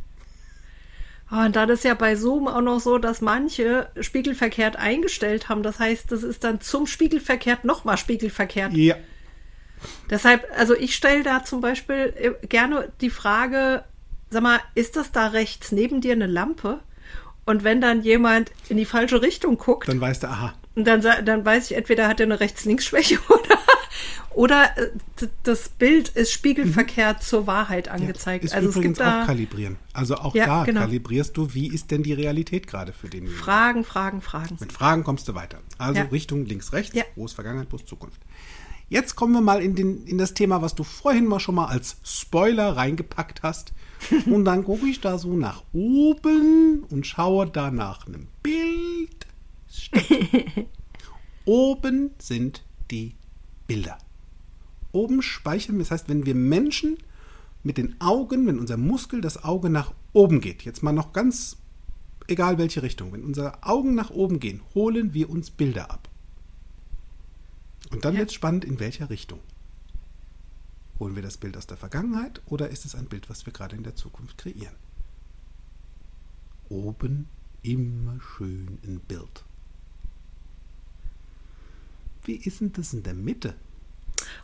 Oh, und dann ist ja bei Zoom auch noch so, dass manche spiegelverkehrt eingestellt haben. Das heißt, das ist dann zum spiegelverkehrt nochmal spiegelverkehrt.
Ja.
Deshalb, also ich stelle da zum Beispiel äh, gerne die Frage, sag mal, ist das da rechts neben dir eine Lampe? Und wenn dann jemand in die falsche Richtung guckt,
Dann weißt du, aha.
Und dann, dann weiß ich, entweder hat er eine Rechts-Links-Schwäche oder, oder äh, das Bild ist spiegelverkehrt zur Wahrheit angezeigt.
Ist
also es
übrigens
gibt da
auch kalibrieren. Also auch
Ja,
da
genau.
kalibrierst du, wie ist denn die Realität gerade für den
Fragen, Fragen, Fragen.
Mit Fragen kommst du weiter. Also
Ja.
Richtung links, rechts,
Ja.
wo ist Vergangenheit, wo ist Zukunft. Jetzt kommen wir mal in, den, in das Thema, was du vorhin mal schon mal als Spoiler reingepackt hast. Und dann gucke ich da so nach oben und schaue da nach einem Bild. Oben sind die Bilder. Oben speichern, wir- das heißt, wenn wir Menschen mit den Augen, wenn unser Muskel das Auge nach oben geht, jetzt mal noch ganz egal welche Richtung, wenn unsere Augen nach oben gehen, holen wir uns Bilder ab. Und dann
Ja.
wird es spannend, in welcher Richtung. Holen wir das Bild aus der Vergangenheit oder ist es ein Bild, was wir gerade in der Zukunft kreieren? Oben immer schön ein Bild. Wie ist denn das in der Mitte?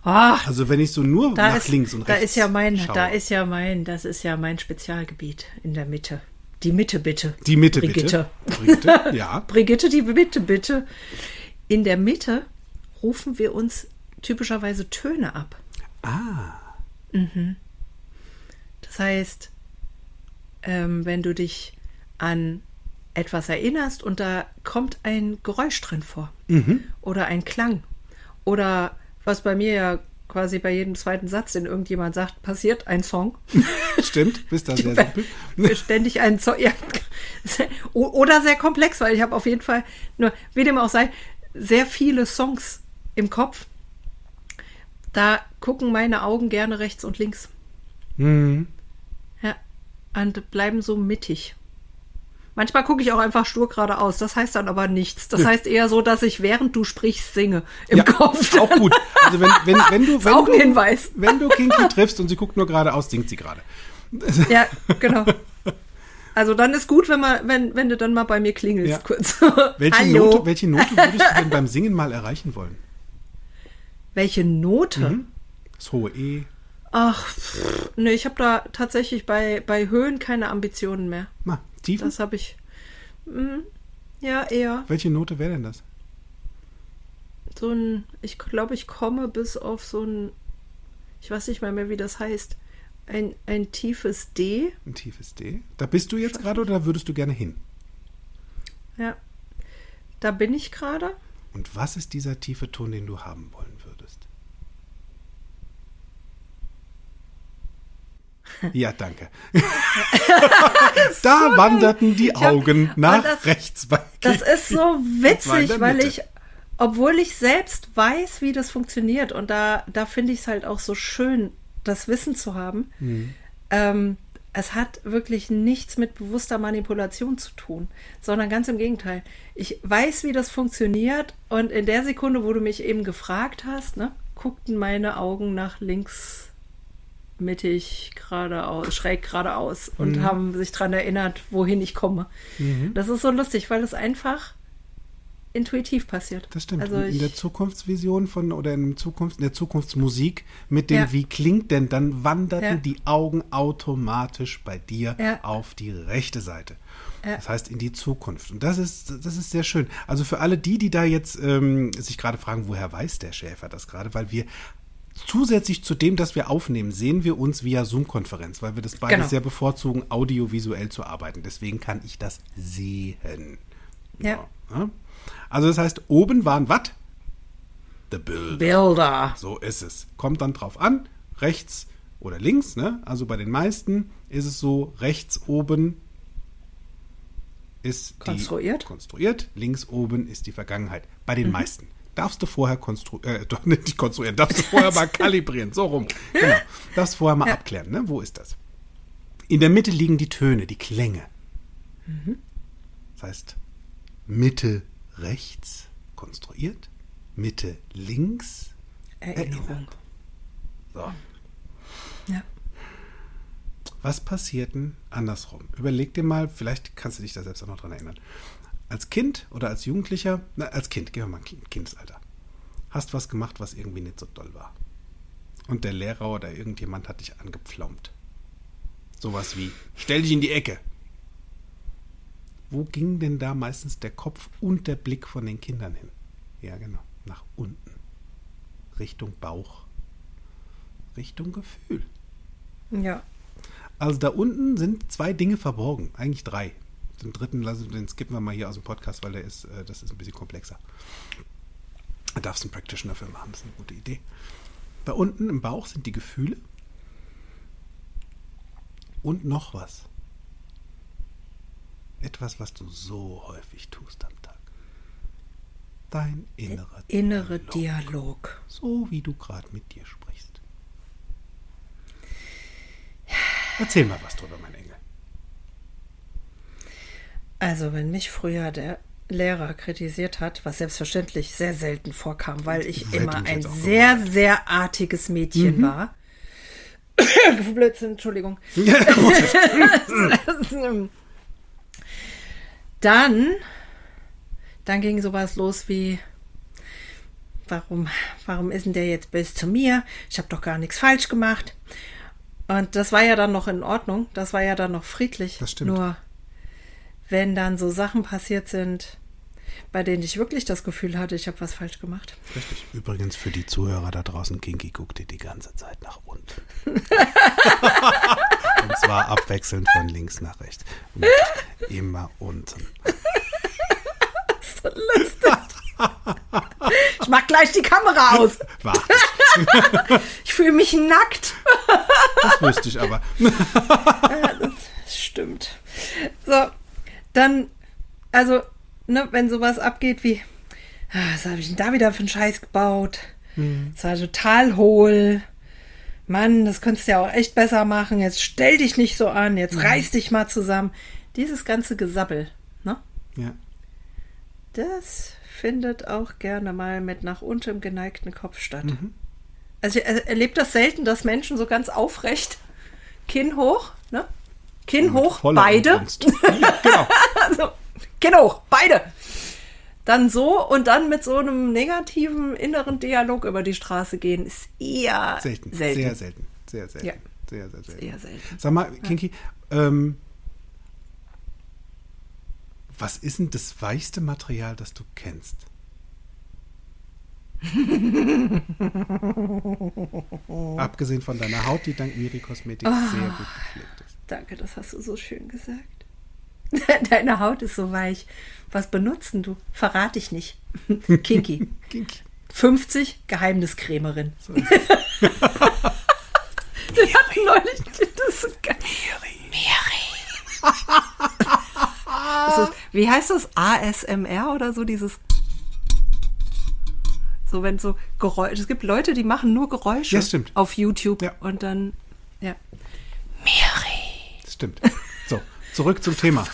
Ach,
Also wenn ich so nur
da
nach
ist,
links und
da
rechts
ist ja mein,
schaue.
da ist ja mein, das ist ja mein Spezialgebiet in der Mitte. Die Mitte bitte.
die Mitte
Brigitte.
bitte. Brigitte, ja.
Brigitte, die Mitte bitte. In der Mitte rufen wir uns typischerweise Töne ab.
Ah,
Das heißt, ähm, wenn du dich an etwas erinnerst und da kommt ein Geräusch drin vor oder ein Klang oder was bei mir ja quasi bei jedem zweiten Satz, den irgendjemand sagt, passiert ein Song.
stimmt, bist da sehr simpel.
Ständig einen Song. Ja. Oder sehr komplex, weil ich habe auf jeden Fall, nur wie dem auch sei, sehr viele Songs im Kopf. Da gucken meine Augen gerne rechts und links.
Mhm.
Ja, und bleiben so mittig. Manchmal gucke ich auch einfach stur geradeaus. Das heißt dann aber nichts. Das heißt eher so, dass ich während du sprichst singe im
ja,
Kopf.
Ist auch gut. Also wenn, wenn, wenn du, wenn
auch ein
du,
Hinweis.
wenn du Kinky triffst und sie guckt nur geradeaus, singt sie gerade.
Ja, genau. Also dann ist gut, wenn man, wenn, wenn du dann mal bei mir klingelst
Ja.
kurz.
Welche
Hallo.
Note, welche Note würdest du denn beim Singen mal erreichen wollen?
Welche Note?
Das hohe E.
Ach, pff, nee, ich habe da tatsächlich bei, bei Höhen keine Ambitionen mehr.
Na, Tiefen?
Das habe ich. mm, ja, eher.
Welche Note wäre denn das?
So ein, ich glaube, ich komme bis auf so ein, ich weiß nicht mal mehr, wie das heißt, ein, ein tiefes D.
Ein tiefes D. Da bist du jetzt gerade oder da würdest du gerne hin?
Ja. Da bin ich gerade.
Und was ist dieser tiefe Ton, den du haben wollen würdest? Ja, danke. da wanderten die
hab-
Augen nach
und das-
rechts.
Das ist so witzig, weil ich, obwohl ich selbst weiß, wie das funktioniert, und da, da finde ich es halt auch so schön, das Wissen zu haben.
Mhm.
Ähm, es hat wirklich nichts mit bewusster Manipulation zu tun, sondern ganz im Gegenteil. Ich weiß, wie das funktioniert, und in der Sekunde, wo du mich eben gefragt hast, ne, guckten meine Augen nach links mittig geradeaus, schräg geradeaus und
Mhm.
haben sich daran erinnert, wohin ich komme. Das ist so lustig, weil es einfach intuitiv passiert.
Das stimmt.
Also
Und in der Zukunftsvision von oder in, Zukunft, in der Zukunftsmusik mit dem
Ja.
Wie klingt denn, dann wanderten
Ja.
die Augen automatisch bei dir
Ja.
auf die rechte Seite. Das heißt in die Zukunft. Und das ist, das ist sehr schön. Also für alle die, die da jetzt ähm, sich gerade fragen, woher weiß der Schäfer das gerade, weil wir zusätzlich zu dem, dass wir aufnehmen, sehen wir uns via Zoom-Konferenz, weil wir das beide
Genau.
sehr bevorzugen, audiovisuell zu arbeiten. Deswegen kann ich das sehen.
Ja.
Ja. Also das heißt, oben waren was? The Bild.
Bilder.
So ist es. Kommt dann drauf an, rechts oder links. Ne? Also bei den meisten ist es so, rechts oben ist
Konstruiert.
die konstruiert, links oben ist die Vergangenheit. Bei
Mhm.
den meisten. Darfst du vorher konstruieren, äh, nicht konstruieren, darfst du vorher mal kalibrieren, so rum. Genau. Darfst vorher mal
Ja.
abklären, ne? Wo ist das? In der Mitte liegen die Töne, die Klänge.
Mhm.
Das heißt, Mitte rechts konstruiert, Mitte links
Erinnerung.
erinnert. So.
Ja.
Was passiert denn andersrum? Überleg dir mal, vielleicht kannst du dich da selbst auch noch dran erinnern. Als Kind oder als Jugendlicher, na, als Kind, gehen wir mal ein Kindesalter, hast was gemacht, was irgendwie nicht so doll war. Und der Lehrer oder irgendjemand hat dich angepflaumt. Sowas wie, stell dich in die Ecke. Wo ging denn da meistens der Kopf und der Blick von den Kindern hin? Ja, genau, nach unten. Richtung Bauch. Richtung Gefühl.
Ja.
Also da unten sind zwei Dinge verborgen, eigentlich drei. Den dritten, lassen, den skippen wir mal hier aus dem Podcast, weil der ist, äh, das ist ein bisschen komplexer. Da darfst du einen Practitioner für machen, das ist eine gute Idee. Da unten im Bauch sind die Gefühle und noch was. Etwas, was du so häufig tust am Tag. Dein innerer
Innere Dialog.
So wie du gerade mit dir sprichst. Erzähl mal was drüber, mein Engel.
Also, wenn mich früher der Lehrer kritisiert hat, was selbstverständlich sehr selten vorkam, weil ich
Hätte
immer ein
jetzt auch
sehr, sehr artiges Mädchen war. Blödsinn, Entschuldigung. Dann, dann ging sowas los wie, warum, warum ist denn der jetzt böse zu mir? Ich habe doch gar nichts falsch gemacht. Und das war ja dann noch in Ordnung, das war ja dann noch friedlich.
Das stimmt.
Nur wenn dann so Sachen passiert sind, bei denen ich wirklich das Gefühl hatte, ich habe was falsch gemacht.
Richtig. Übrigens für die Zuhörer da draußen, Kinky guckte die ganze Zeit nach unten. Und zwar abwechselnd von links nach rechts. Und immer unten.
So lustig. Ich mach gleich die Kamera aus.
Warte,
Ich fühle mich nackt.
das wüsste ich aber.
Das stimmt. So, dann, also, ne, wenn sowas abgeht wie, ah, was habe ich denn da wieder für einen Scheiß gebaut? Das war total hohl. Mann, das könntest du ja auch echt besser machen. Jetzt stell dich nicht so an. Jetzt reiß dich mal zusammen. Dieses ganze Gesabbel, ne?
Ja.
Das findet auch gerne mal mit nach unten geneigten Kopf statt. Also ich er- erlebe das selten, dass Menschen so ganz aufrecht, Kinn hoch, ne? Kinn hoch, beide.
Ja, genau.
Also, Kinn hoch, beide. Dann so und dann mit so einem negativen inneren Dialog über die Straße gehen, ist eher
Selten.
selten.
Sehr selten. Sehr selten.
Ja.
Sehr, sehr selten.
Eher selten.
Sag mal, Kinky, ähm, was ist denn das weichste Material, das du kennst? Abgesehen von deiner Haut, die dank Miri Kosmetik
Ah.
sehr gut gepflegt ist.
Danke, das hast du so schön gesagt. Deine Haut ist so weich. Was benutzen du? Verrate ich nicht. Kinky.
Kinky.
50 Geheimniskrämerin. Wir hatten neulich das ist so geil. Mary. Ist, wie heißt das? ASMR oder so? Dieses. So, wenn so Geräusche. Es gibt Leute, die machen nur Geräusche
Ja, stimmt.
auf YouTube
Ja.
und dann. Ja. Mary.
Das stimmt. So, zurück zum Thema.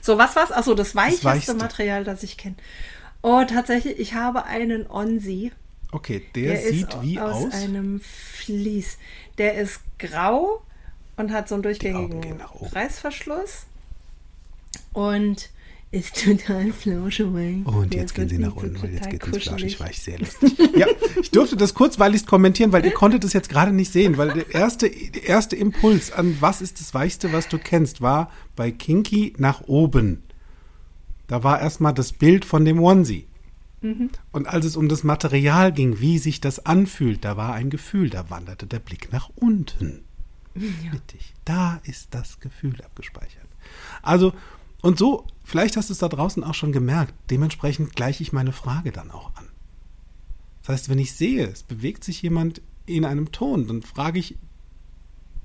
So, was war's? Achso, das weicheste,
Weichste.
Material, das ich kenne. Oh, tatsächlich, ich habe einen Onsi.
Okay, der,
Der
sieht wie
aus
aus?
einem Vlies. Der ist grau und hat so einen durchgängigen. Reißverschluss und ist total flauschig.
Und
Der
jetzt gehen sie nach unten, weil jetzt geht es flauschig weich. Sehr lustig. Ja, ich durfte das kurzweilig kommentieren, weil ihr konntet es jetzt gerade nicht sehen, weil der erste, der erste Impuls an was ist das Weichste, was du kennst, war bei Kinky nach oben. Da war erstmal das Bild von dem Onesie.
Mhm.
Und als es um das Material ging, wie sich das anfühlt, da war ein Gefühl, da wanderte der Blick nach unten. Mittig. Da ist das Gefühl abgespeichert. Also, und so, vielleicht hast du es da draußen auch schon gemerkt, dementsprechend gleiche ich meine Frage dann auch an. Das heißt, wenn ich sehe, es bewegt sich jemand in einem Ton, dann frage ich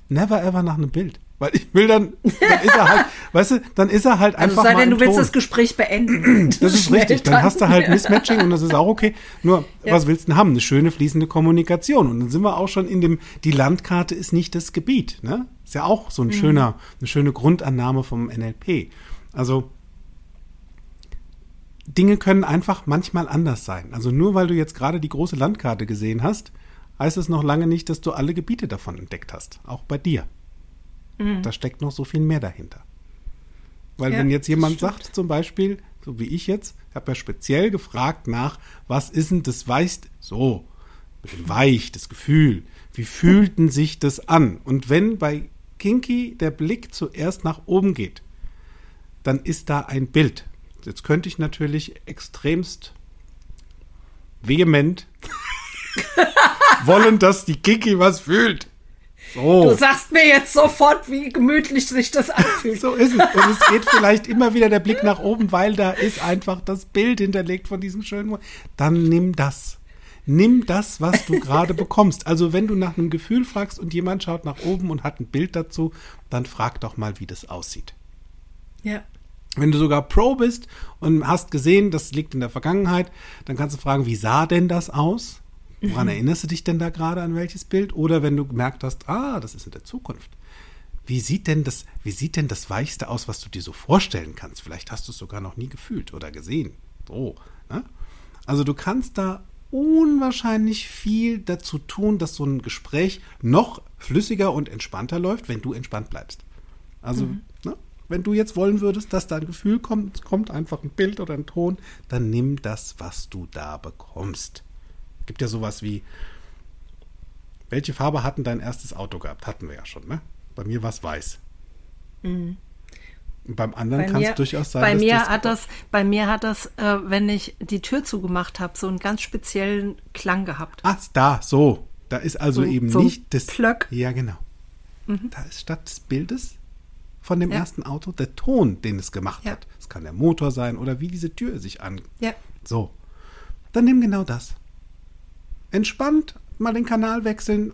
never ever nach einem Bild. Weil ich will dann, dann ist er halt, weißt du, dann ist er halt
Also
einfach
sei
mal
denn, du willst
Ton.
das Gespräch beenden.
Das ist
Schnell
richtig. Dann hast du halt Mismatching und das ist auch okay. Nur,
Ja.
was willst du denn haben? Eine schöne fließende Kommunikation. Und dann sind wir auch schon in dem, die Landkarte ist nicht das Gebiet. Ne? Ist ja auch so ein schöner, eine schöne Grundannahme vom NLP. Also, Dinge können einfach manchmal anders sein. Also nur weil du jetzt gerade die große Landkarte gesehen hast, heißt es noch lange nicht, dass du alle Gebiete davon entdeckt hast. Auch bei dir. Mhm. Da steckt noch so viel mehr dahinter. Weil
Ja,
wenn jetzt jemand sagt, zum Beispiel, so wie ich jetzt, ich habe ja speziell gefragt nach, was ist denn das Weich, so, Weich, das Gefühl, wie fühlten sich das an? Und wenn bei Kinky der Blick zuerst nach oben geht, dann ist da ein Bild. Jetzt könnte ich natürlich extremst vehement wollen, dass die Kinky was fühlt. So.
Du sagst mir jetzt sofort, wie gemütlich sich das anfühlt.
So ist es. Und es geht vielleicht immer wieder der Blick nach oben, weil da ist einfach das Bild hinterlegt von diesem schönen. Dann nimm das. Nimm das, was du gerade bekommst. Also wenn du nach einem Gefühl fragst und jemand schaut nach oben und hat ein Bild dazu, dann frag doch mal, wie das aussieht.
Ja.
Wenn du sogar Pro bist und hast gesehen, das liegt in der Vergangenheit, dann kannst du fragen, wie sah denn das aus? Woran erinnerst du dich denn da gerade an welches Bild? Oder wenn du gemerkt hast, ah, das ist in der Zukunft. Wie sieht denn das, wie sieht denn das Weichste aus, was du dir so vorstellen kannst? Vielleicht hast du es sogar noch nie gefühlt oder gesehen. So, ne? Also du kannst da unwahrscheinlich viel dazu tun, dass so ein Gespräch noch flüssiger und entspannter läuft, wenn du entspannt bleibst. Also, ne, wenn du jetzt wollen würdest, dass da ein Gefühl kommt, es kommt einfach ein Bild oder ein Ton, dann nimm das, was du da bekommst. Gibt ja sowas wie, welche Farbe hatten dein erstes Auto gehabt? Hatten wir ja schon, ne? Bei mir war es weiß. Und beim anderen kann es durchaus sein,
bei
dass
mir hat das, bei mir hat das, äh, wenn ich die Tür zugemacht habe, so einen ganz speziellen Klang gehabt.
Ah, da, so. Da ist also
So-
eben
so
nicht das.
Plöck.
Ja, genau. Da ist statt des Bildes von dem
Ja.
ersten Auto der Ton, den es gemacht
Ja.
hat. Es kann der Motor sein oder wie diese Tür sich an.
Ja.
So. Dann nimm genau das. Entspannt mal den Kanal wechseln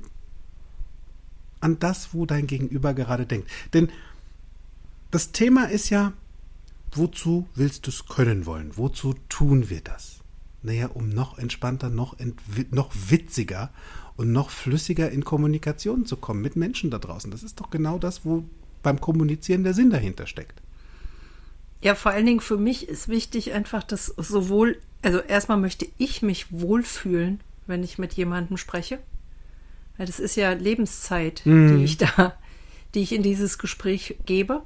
an das, wo dein Gegenüber gerade denkt. Denn das Thema ist ja, wozu willst du es können wollen? Wozu tun wir das? Naja, um noch entspannter, noch, noch witziger und noch flüssiger in Kommunikation zu kommen mit Menschen da draußen. Das ist doch genau das, wo beim Kommunizieren der Sinn dahinter steckt.
Ja, vor allen Dingen für mich ist wichtig einfach, dass sowohl, also erstmal möchte ich mich wohlfühlen, wenn ich mit jemandem spreche. Weil das ist ja Lebenszeit, die ich da, die ich in dieses Gespräch gebe.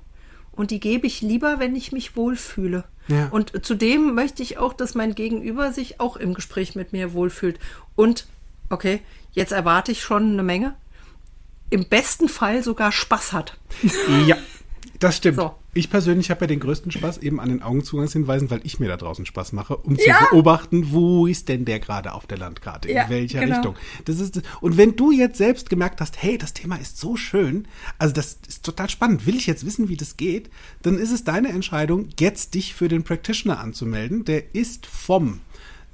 Und die gebe ich lieber, wenn ich mich wohlfühle.
Ja.
Und zudem möchte ich auch, dass mein Gegenüber sich auch im Gespräch mit mir wohlfühlt. Und, okay, jetzt erwarte ich schon eine Menge. Im besten Fall sogar Spaß hat.
Ja, das stimmt.
So.
Ich persönlich habe ja den größten Spaß eben an den Augenzugangshinweisen, weil ich mir da draußen Spaß mache, um
Ja.
zu beobachten, wo ist denn der gerade auf der Landkarte, in
Ja,
welcher
genau.
Richtung. Das ist und wenn du jetzt selbst gemerkt hast, hey, das Thema ist so schön, also das ist total spannend, will ich jetzt wissen, wie das geht, dann ist es deine Entscheidung, jetzt dich für den Practitioner anzumelden. Der ist vom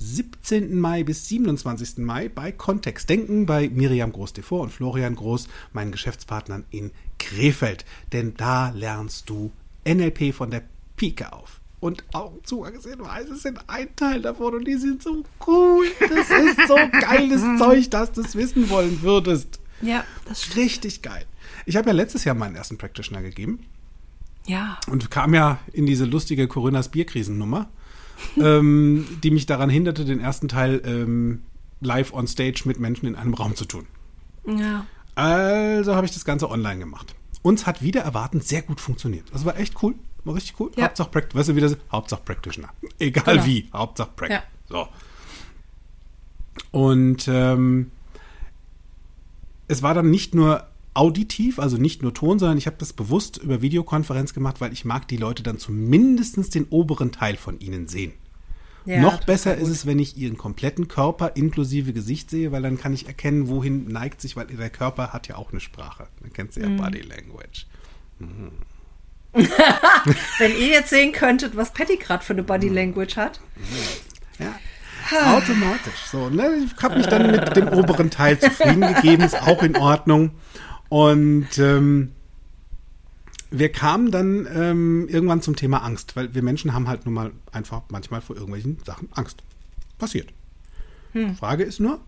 17. Mai bis 27. Mai bei Kontext Denken bei Miriam Groß-Devor und Florian Groß, meinen Geschäftspartnern in Krefeld. Denn da lernst du NLP von der Pike auf. Und Augenzugangshinweise sind ein Teil davon und die sind so cool. Das ist so geiles Zeug, dass du es wissen wollen würdest.
Ja, das stimmt.
Richtig geil. Ich habe ja letztes Jahr meinen ersten Practitioner gegeben
Ja.
und kam ja in diese lustige Corinnas Bierkrisennummer, ähm, die mich daran hinderte, den ersten Teil ähm, live on stage mit Menschen in einem Raum zu tun.
Ja.
Also habe ich das Ganze online gemacht. Uns hat wieder erwartend sehr gut funktioniert. Das war echt cool. War richtig cool.
Ja.
Hauptsache Practitioner. Weißt du, wie das ist? Hauptsache Practitioner. Egal
Genau.
wie. Hauptsache Prac.
Ja.
So. Und ähm, es war dann nicht nur auditiv, also nicht nur Ton, sondern ich habe das bewusst über Videokonferenz gemacht, weil ich mag die Leute dann zumindest den oberen Teil von ihnen sehen.
Ja,
Noch besser
gut.
ist es, wenn ich ihren kompletten Körper inklusive Gesicht sehe, weil dann kann ich erkennen, wohin neigt sich, weil der Körper hat ja auch eine Sprache. Man kennt sie ja
Mhm.
Body Language.
Wenn ihr jetzt sehen könntet, was Patty gerade für eine Body Language hat.
Ja. Automatisch. So, ne? Ich habe mich dann mit dem oberen Teil zufrieden gegeben, ist auch in Ordnung. Und ähm, wir kamen dann ähm, irgendwann zum Thema Angst, weil wir Menschen haben halt nun mal einfach manchmal vor irgendwelchen Sachen Angst. Passiert. Frage ist nur,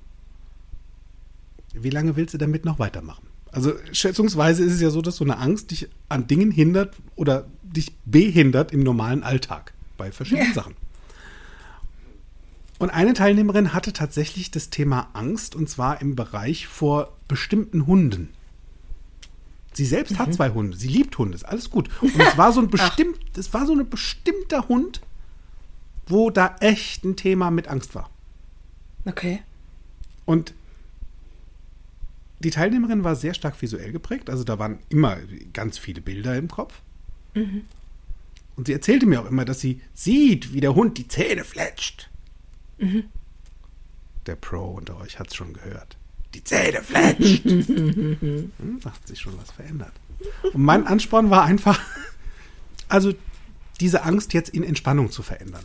wie lange willst du damit noch weitermachen? Also schätzungsweise ist es ja so, dass so eine Angst dich an Dingen hindert oder dich behindert im normalen Alltag bei verschiedenen
Ja.
Sachen. Und eine Teilnehmerin hatte tatsächlich das Thema Angst und zwar im Bereich vor bestimmten Hunden. Sie selbst hat zwei Hunde. Sie liebt Hunde. Ist alles gut. Und es war so ein bestimmt, es war so ein bestimmter Hund, wo da echt ein Thema mit Angst war.
Okay.
Und die Teilnehmerin war sehr stark visuell geprägt. Also da waren immer ganz viele Bilder im Kopf. Und sie erzählte mir auch immer, dass sie sieht, wie der Hund die Zähne fletscht. Der Pro unter euch hat es schon gehört. Die Zähne fletscht. hm, da hat sich schon was verändert. Und mein Ansporn war einfach, also diese Angst jetzt in Entspannung zu verändern.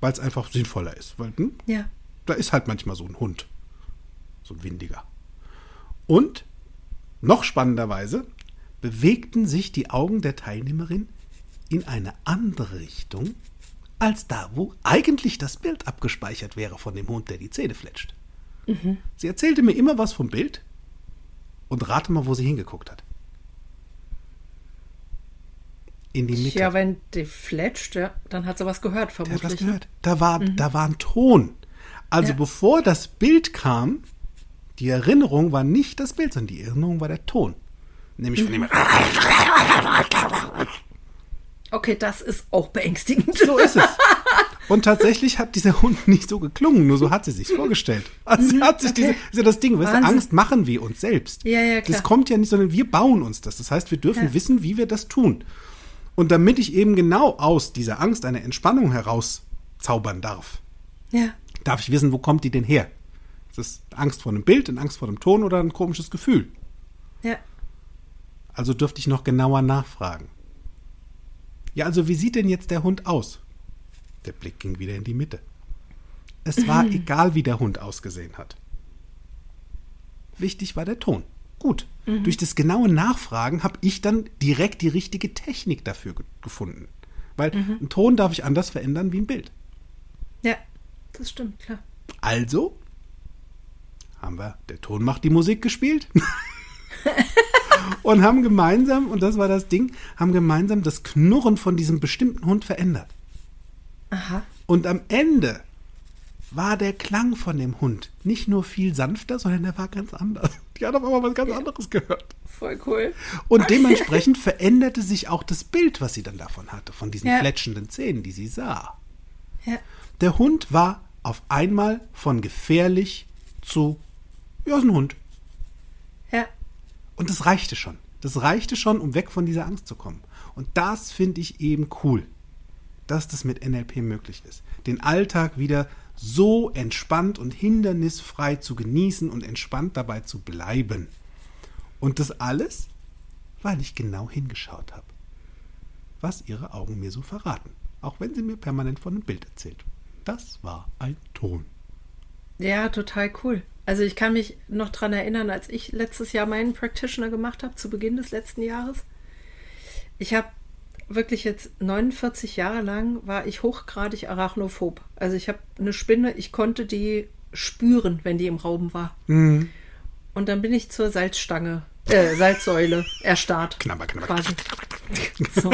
Weil es einfach sinnvoller ist. Weil, hm,
Ja.
da ist halt manchmal so ein Hund. So ein windiger. Und noch spannenderweise bewegten sich die Augen der Teilnehmerin in eine andere Richtung als da, wo eigentlich das Bild abgespeichert wäre von dem Hund, der die Zähne fletscht. Sie erzählte mir immer was vom Bild und rate mal, wo sie hingeguckt hat. In die Mitte.
Ja, wenn die fletscht, ja, dann hat sie was gehört,
Der hat
vermutlich.
was gehört. Da war, da war ein Ton. Also
Ja.
bevor das Bild kam, die Erinnerung war nicht das Bild, sondern die Erinnerung war der Ton. Nämlich von dem.
Okay, das ist auch beängstigend.
So ist es. Und tatsächlich hat dieser Hund nicht so geklungen, nur so hat sie sich vorgestellt. Also sie hat sich diese, ist ja das Ding, weißt du. Angst machen wir uns selbst.
Ja, ja, klar.
Das kommt ja nicht, sondern wir bauen uns das. Das heißt, wir dürfen
Ja.
wissen, wie wir das tun. Und damit ich eben genau aus dieser Angst eine Entspannung herauszaubern darf,
Ja.
darf ich wissen, wo kommt die denn her? Ist das Angst vor einem Bild, eine Angst vor einem Ton oder ein komisches Gefühl?
Ja.
Also dürfte ich noch genauer nachfragen. Ja, also wie sieht denn jetzt der Hund aus? Der Blick ging wieder in die Mitte. Es war egal, wie der Hund ausgesehen hat. Wichtig war der Ton. Gut. Durch das genaue Nachfragen habe ich dann direkt die richtige Technik dafür ge gefunden. Weil einen Ton darf ich anders verändern wie ein Bild.
Ja. Das stimmt, klar.
Also haben wir, der Ton macht die Musik gespielt. und haben gemeinsam, und das war das Ding, haben gemeinsam das Knurren von diesem bestimmten Hund verändert.
Aha.
Und am Ende war der Klang von dem Hund nicht nur viel sanfter, sondern der war ganz anders. Die hat auf einmal was ganz anderes gehört.
Voll cool.
Und dementsprechend veränderte sich auch das Bild, was sie dann davon hatte, von diesen
Ja.
fletschenden Zähnen, die sie sah.
Ja.
Der Hund war auf einmal von gefährlich zu, ja, ist ein Hund.
Ja.
Und das reichte schon. Das reichte schon, um weg von dieser Angst zu kommen. Und das finde ich eben cool, dass das mit NLP möglich ist. Den Alltag wieder so entspannt und hindernisfrei zu genießen und entspannt dabei zu bleiben. Und das alles, weil ich genau hingeschaut habe, was ihre Augen mir so verraten. Auch wenn sie mir permanent von einem Bild erzählt. Das war ein Ton.
Ja, total cool. Also ich kann mich noch dran erinnern, als ich letztes Jahr meinen Practitioner gemacht habe, zu Beginn des letzten Jahres. Ich habe wirklich jetzt 49 Jahre lang war ich hochgradig arachnophob. Also ich habe eine Spinne, ich konnte die spüren, wenn die im Raum war.
Mhm.
Und dann bin ich zur Salzstange, äh, Salzsäule erstarrt.
Knabber, knabber,
quasi. So.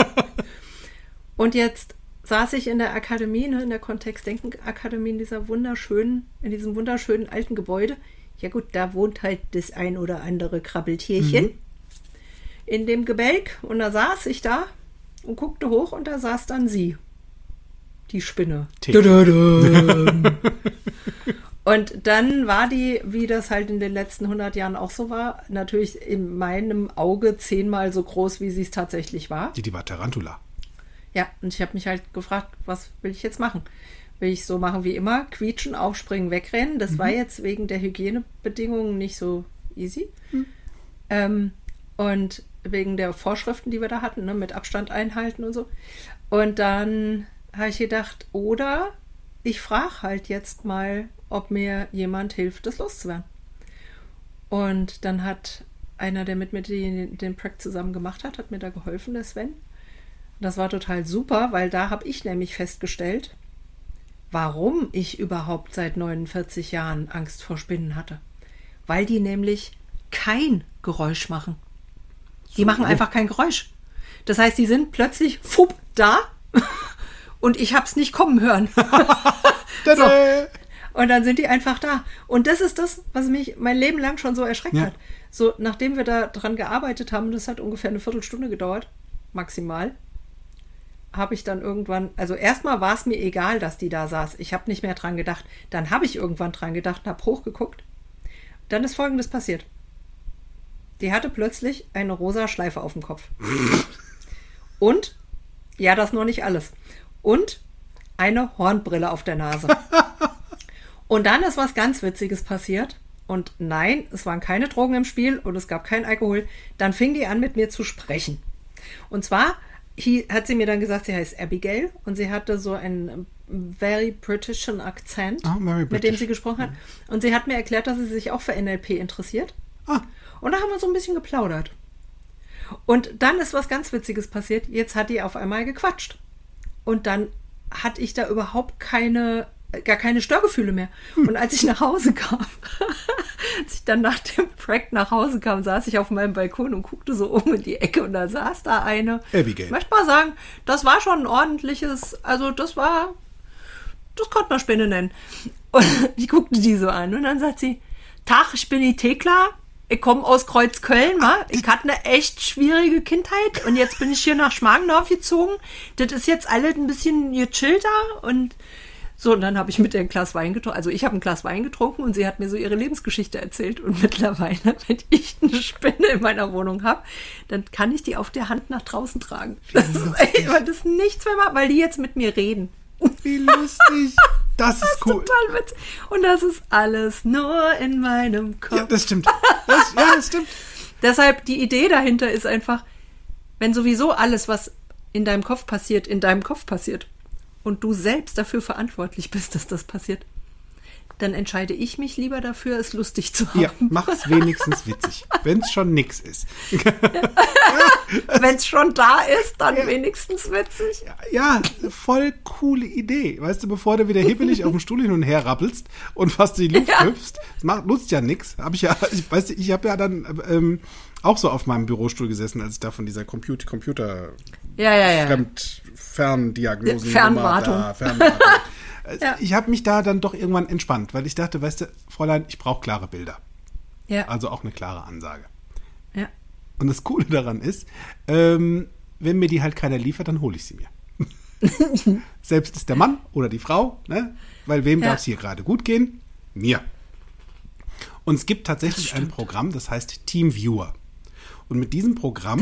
Und jetzt saß ich in der Akademie, ne, in der Kontextdenken-Akademie, in dieser wunderschönen, in diesem wunderschönen alten Gebäude. Ja gut, da wohnt halt das ein oder andere Krabbeltierchen in dem Gebälk. Und da saß ich da und guckte hoch und da saß dann sie. Die Spinne. Und dann war die, wie das halt in den letzten 100 Jahren auch so war, natürlich in meinem Auge zehnmal so groß, wie sie es tatsächlich war.
Die, die war Tarantula.
Ja, und ich habe mich halt gefragt, was will ich jetzt machen? Will ich so machen wie immer, quietschen, aufspringen, wegrennen? Das war jetzt wegen der Hygienebedingungen nicht so easy. Ähm, und wegen der Vorschriften, die wir da hatten, ne, mit Abstand einhalten und so. Und dann habe ich gedacht, oder ich frage halt jetzt mal, ob mir jemand hilft, das loszuwerden. Und dann hat einer, der mit mir den, den Prack zusammen gemacht hat, hat mir da geholfen, der Sven. Das war total super, weil da habe ich nämlich festgestellt, warum ich überhaupt seit 49 Jahren Angst vor Spinnen hatte. Weil die nämlich kein Geräusch machen. Die machen einfach kein Geräusch. Das heißt, die sind plötzlich fupp da und ich habe es nicht kommen hören.
Tada!
Und dann sind die einfach da. Und das ist das, was mich mein Leben lang schon so erschreckt
Ja.
hat. So, nachdem wir da dran gearbeitet haben, das hat ungefähr eine Viertelstunde gedauert, maximal, habe ich dann irgendwann, also erstmal war es mir egal, dass die da saß. Ich habe nicht mehr dran gedacht. Dann habe ich irgendwann dran gedacht und habe hochgeguckt. Dann ist Folgendes passiert. Die hatte plötzlich eine rosa Schleife auf dem Kopf. Und, ja, das noch nicht alles. Und eine Hornbrille auf der Nase. Und dann ist was ganz Witziges passiert. Und nein, es waren keine Drogen im Spiel und es gab keinen Alkohol. Dann fing die an, mit mir zu sprechen. Und zwar hat sie mir dann gesagt, sie heißt Abigail und sie hatte so einen very Britischen Akzent,
Ah, very
mit dem
British.
sie gesprochen hat. Und sie hat mir erklärt, dass sie sich auch für NLP interessiert.
Ah,
Und da haben wir so ein bisschen geplaudert. Und dann ist was ganz Witziges passiert. Jetzt hat die auf einmal gequatscht. Und dann hatte ich da überhaupt keine, gar keine Störgefühle mehr. Und als ich nach Hause kam, als ich dann nach dem Prack nach Hause kam, saß ich auf meinem Balkon und guckte so um in die Ecke und da saß da eine.
Abigail.
Ich möchte mal sagen, das war schon ein ordentliches, also das war, das konnte man Spinne nennen. Und ich guckte die so an und dann sagt sie, Tag, ich bin die Thekla, ich komme aus Kreuzköln, wa? ich hatte eine echt schwierige Kindheit und jetzt bin ich hier nach Schmargendorf gezogen. Das ist jetzt alles ein bisschen gechillter und so, und dann habe ich mit ihr ein Glas Wein getrunken. Also ich habe ein Glas Wein getrunken und sie hat mir so ihre Lebensgeschichte erzählt. Und mittlerweile, wenn ich eine Spinne in meiner Wohnung habe, dann kann ich die auf der Hand nach draußen tragen. Das ist, weil das nichts mehr weil die jetzt mit mir reden.
Wie lustig. Das ist cool.
Total witzig. Und das ist alles nur in meinem Kopf.
Ja, das stimmt. Das, ja, das stimmt.
Deshalb, die Idee dahinter ist einfach, wenn sowieso alles, was in deinem Kopf passiert, in deinem Kopf passiert und du selbst dafür verantwortlich bist, dass das passiert, dann entscheide ich mich lieber dafür, es lustig zu haben.
Ja, mach's wenigstens witzig, wenn's schon nix ist.
Wenn es schon da ist, dann wenigstens witzig.
Ja, voll coole Idee. Weißt du, bevor du wieder hibbelig auf dem Stuhl hin und her rappelst und fast die Luft
Ja.
hüpfst, das macht, nutzt ja nix. Hab ich ja, ich weiß, ich habe ja dann ähm, auch so auf meinem Bürostuhl gesessen, als ich da von dieser Computer, Computer
Ja, ja, ja.
Fremd, Ferndiagnosen,
Fernwartung.
Da, Fernwartung.
Ja.
Ich habe mich da dann doch irgendwann entspannt, weil ich dachte, weißt du, Fräulein, ich brauche klare Bilder.
Ja,
Also auch eine klare Ansage.
ja.
Und das Coole daran ist, ähm, wenn mir die halt keiner liefert, dann hole ich sie mir. Selbst ist der Mann oder die Frau, ne? weil wem
Ja.
darf es hier gerade gut gehen? Mir. Und es gibt tatsächlich ein. Programm, das heißt Teamviewer. Und mit diesem Programm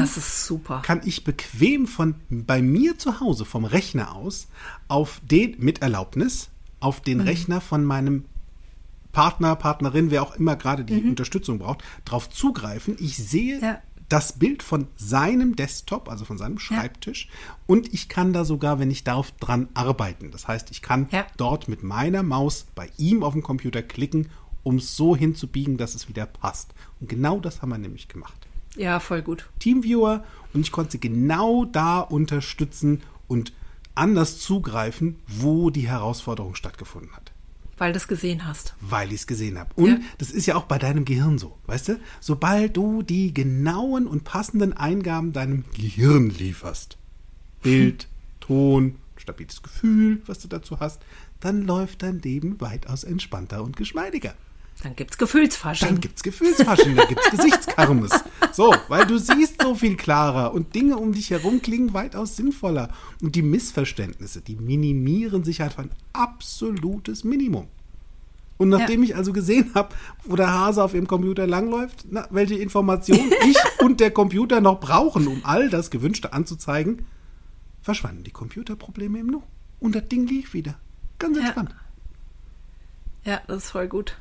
kann ich bequem von bei mir zu Hause vom Rechner aus auf den mit Erlaubnis auf
Mhm.
den Rechner von meinem Partner, Partnerin, wer auch immer gerade
Mhm.
die Unterstützung braucht, drauf zugreifen. Ich sehe
Ja.
das Bild von seinem Desktop, also von seinem Schreibtisch, und ich kann da sogar, wenn ich darf, dran arbeiten. Das heißt, ich kann
Ja.
dort mit meiner Maus bei ihm auf dem Computer klicken, um es so hinzubiegen, dass es wieder passt. Und genau das haben wir nämlich gemacht.
Ja, voll gut.
Teamviewer und ich konnte genau da unterstützen und anders zugreifen, wo die Herausforderung stattgefunden hat,
Weil du es gesehen hast.
weil ich es gesehen habe. Und
Ja.
das ist ja auch bei deinem Gehirn so, weißt du? Sobald du die genauen und passenden Eingaben deinem Gehirn lieferst, Bild, Ton, stabiles Gefühl, was du dazu hast, dann läuft dein Leben weitaus entspannter und geschmeidiger.
Dann gibt's Gefühlsfasching.
Dann gibt's Gefühlsfasching, da gibt's Gesichtskarmes. So, weil du siehst so viel klarer und Dinge um dich herum klingen weitaus sinnvoller. Und die Missverständnisse, die minimieren sich halt auf ein absolutes Minimum. Und nachdem ich also gesehen habe, wo der Hase auf ihrem Computer langläuft, na, welche Informationen ich und der Computer noch brauchen, um all das Gewünschte anzuzeigen, verschwanden die Computerprobleme im Nu. Und das Ding lief wieder. Ganz
Ja.
entspannt.
Ja, das ist voll gut.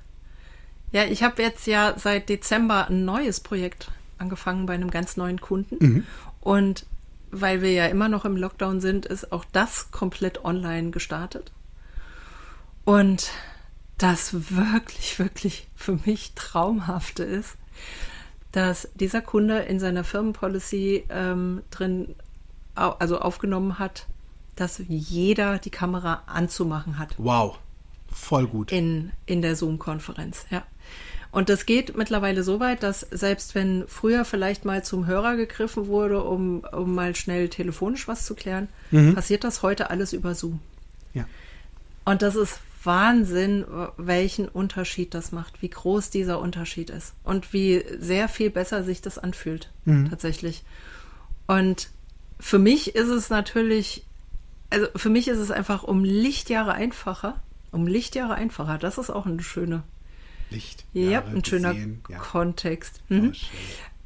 Ja, ich habe jetzt ja seit Dezember ein neues Projekt angefangen bei einem ganz neuen Kunden. Und weil wir ja immer noch im Lockdown sind, ist auch das komplett online gestartet. Und das wirklich, wirklich für mich traumhafte ist, dass dieser Kunde in seiner Firmenpolicy ähm, drin, also aufgenommen hat, dass jeder die Kamera anzumachen hat
Wow. Voll gut.
in, in der Zoom-Konferenz, ja. Und das geht mittlerweile so weit, dass selbst wenn früher vielleicht mal zum Hörer gegriffen wurde, um, um mal schnell telefonisch was zu klären, passiert das heute alles über Zoom.
Ja.
Und das ist Wahnsinn, welchen Unterschied das macht, wie groß dieser Unterschied ist und wie sehr viel besser sich das anfühlt, tatsächlich. Und für mich ist es natürlich, also für mich ist es einfach um Lichtjahre einfacher, um Lichtjahre einfacher. Das ist auch eine schöne,
Licht.
ja, ein schöner
gesehen, ja.
Kontext.
Oh,
Mhm.
schön.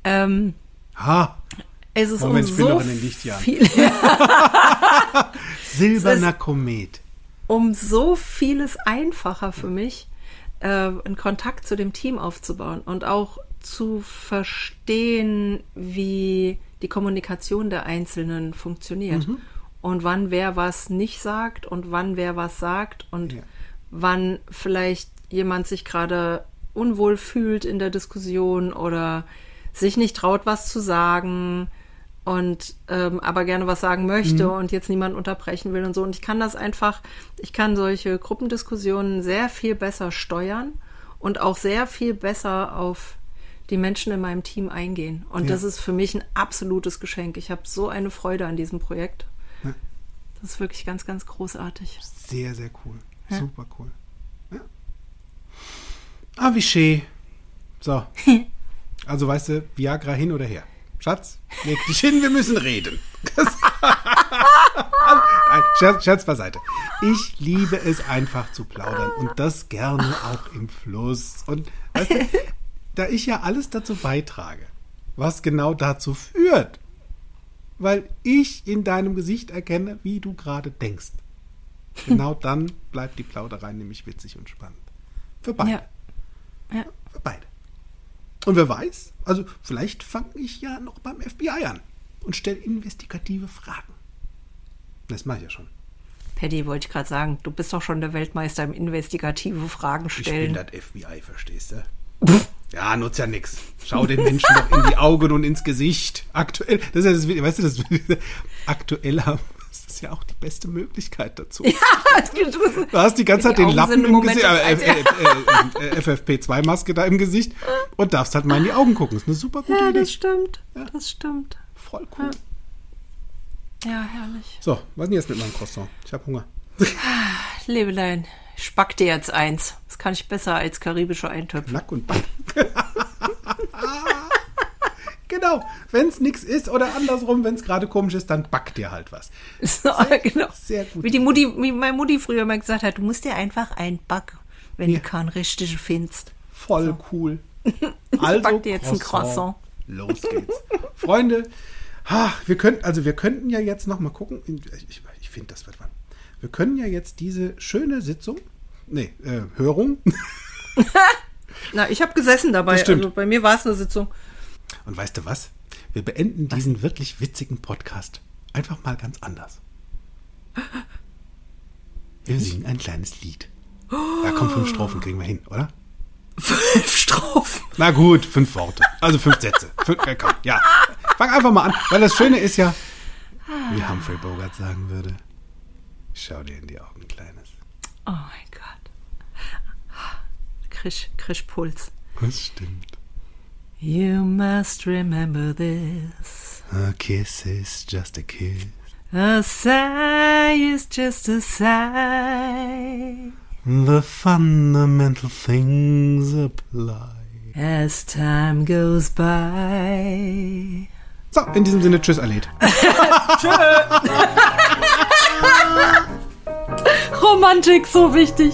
Ähm,
Ha,
es ist
Moment,
um
ich bin
so
noch in den Lichtjahren.
viel,
silberner Komet.
um so vieles einfacher für mich, äh, einen Kontakt zu dem Team aufzubauen und auch zu verstehen, wie die Kommunikation der Einzelnen funktioniert.
Mhm.
Und wann wer was nicht sagt und wann wer was sagt und
Ja.
wann vielleicht jemand sich gerade unwohl fühlt in der Diskussion oder sich nicht traut, was zu sagen und ähm, aber gerne was sagen möchte und jetzt niemand unterbrechen will und so. Und ich kann das einfach, ich kann solche Gruppendiskussionen sehr viel besser steuern und auch sehr viel besser auf die Menschen in meinem Team eingehen. Und
Ja.
das ist für mich ein absolutes Geschenk. Ich habe so eine Freude an diesem Projekt.
Ja.
Das ist wirklich ganz, ganz großartig.
Sehr, sehr cool. Super cool. Ah, wie schön. So. Also weißt du, Viagra hin oder her. Schatz, leg dich hin, wir müssen reden. Nein, Scherz, Scherz beiseite. Ich liebe es einfach zu plaudern und das gerne auch im Fluss. Und weißt du, da ich ja alles dazu beitrage, was genau dazu führt, weil ich in deinem Gesicht erkenne, wie du gerade denkst. Genau dann bleibt die Plauderei nämlich witzig und spannend. Für beide.
Ja. Ja.
Für beide. Und wer weiß, also vielleicht fange ich ja noch beim FBI an und stelle investigative Fragen. Das mache ich ja schon.
Paddy, wollte ich gerade sagen, du bist doch schon der Weltmeister im investigative Fragen
Ich bin
stellen.
das FBI, verstehst du? Ja, nutzt ja nix. Schau den Menschen doch in die Augen und ins Gesicht. Aktuell, das ist ja das, weißt du, das aktuell haben, das ist ja auch die beste Möglichkeit dazu. Du hast die ganze Zeit den Lappen
im
Gesicht, äh, äh, äh, äh, FFP2-Maske da im Gesicht und darfst halt mal in die Augen gucken. ist eine super gute
Ja,
Idee.
das stimmt. Das stimmt.
Voll cool.
Ja, herrlich.
So, was ist denn jetzt mit meinem Croissant? Ich habe Hunger.
Lebelein, ich back dir jetzt eins. Das kann ich besser als karibische Eintöpfe.
Nack und Back. genau. Wenn es nichts ist oder andersrum, wenn es gerade komisch ist, dann back dir halt was.
So, genau.
sehr gut.
Wie die Mutti, wie meine Mutti früher mal gesagt hat, du musst dir einfach ein Back, wenn
Ja.
du keinen richtigen findest.
Voll cool. Also,
back dir jetzt ein Croissant.
Los geht's. Freunde, ha, wir könnten, also wir könnten ja jetzt noch mal gucken. Ich, ich finde, das wird wann. Wir können ja jetzt diese schöne Sitzung, nee, äh, Hörung.
Na, ich habe gesessen dabei. Also bei mir war es eine Sitzung.
Und weißt du was? Wir beenden diesen wirklich witzigen Podcast einfach mal ganz anders. Wir singen ein kleines Lied. Ja, komm, fünf Strophen kriegen wir hin, oder?
Fünf Strophen.
Na gut, fünf Worte. Also fünf Sätze. Fünf, komm, ja. Fang einfach mal an, weil das Schöne ist ja, wie Humphrey Bogart sagen würde, schau dir in die Augen, Kleines.
Oh mein Gott. Krisch, Krisch Puls.
Das stimmt.
You must remember this.
A kiss is just a kiss.
A sigh is just a sigh.
The fundamental things apply.
As time goes by.
So, in diesem Sinne, tschüss, Alet.
Romantik so wichtig.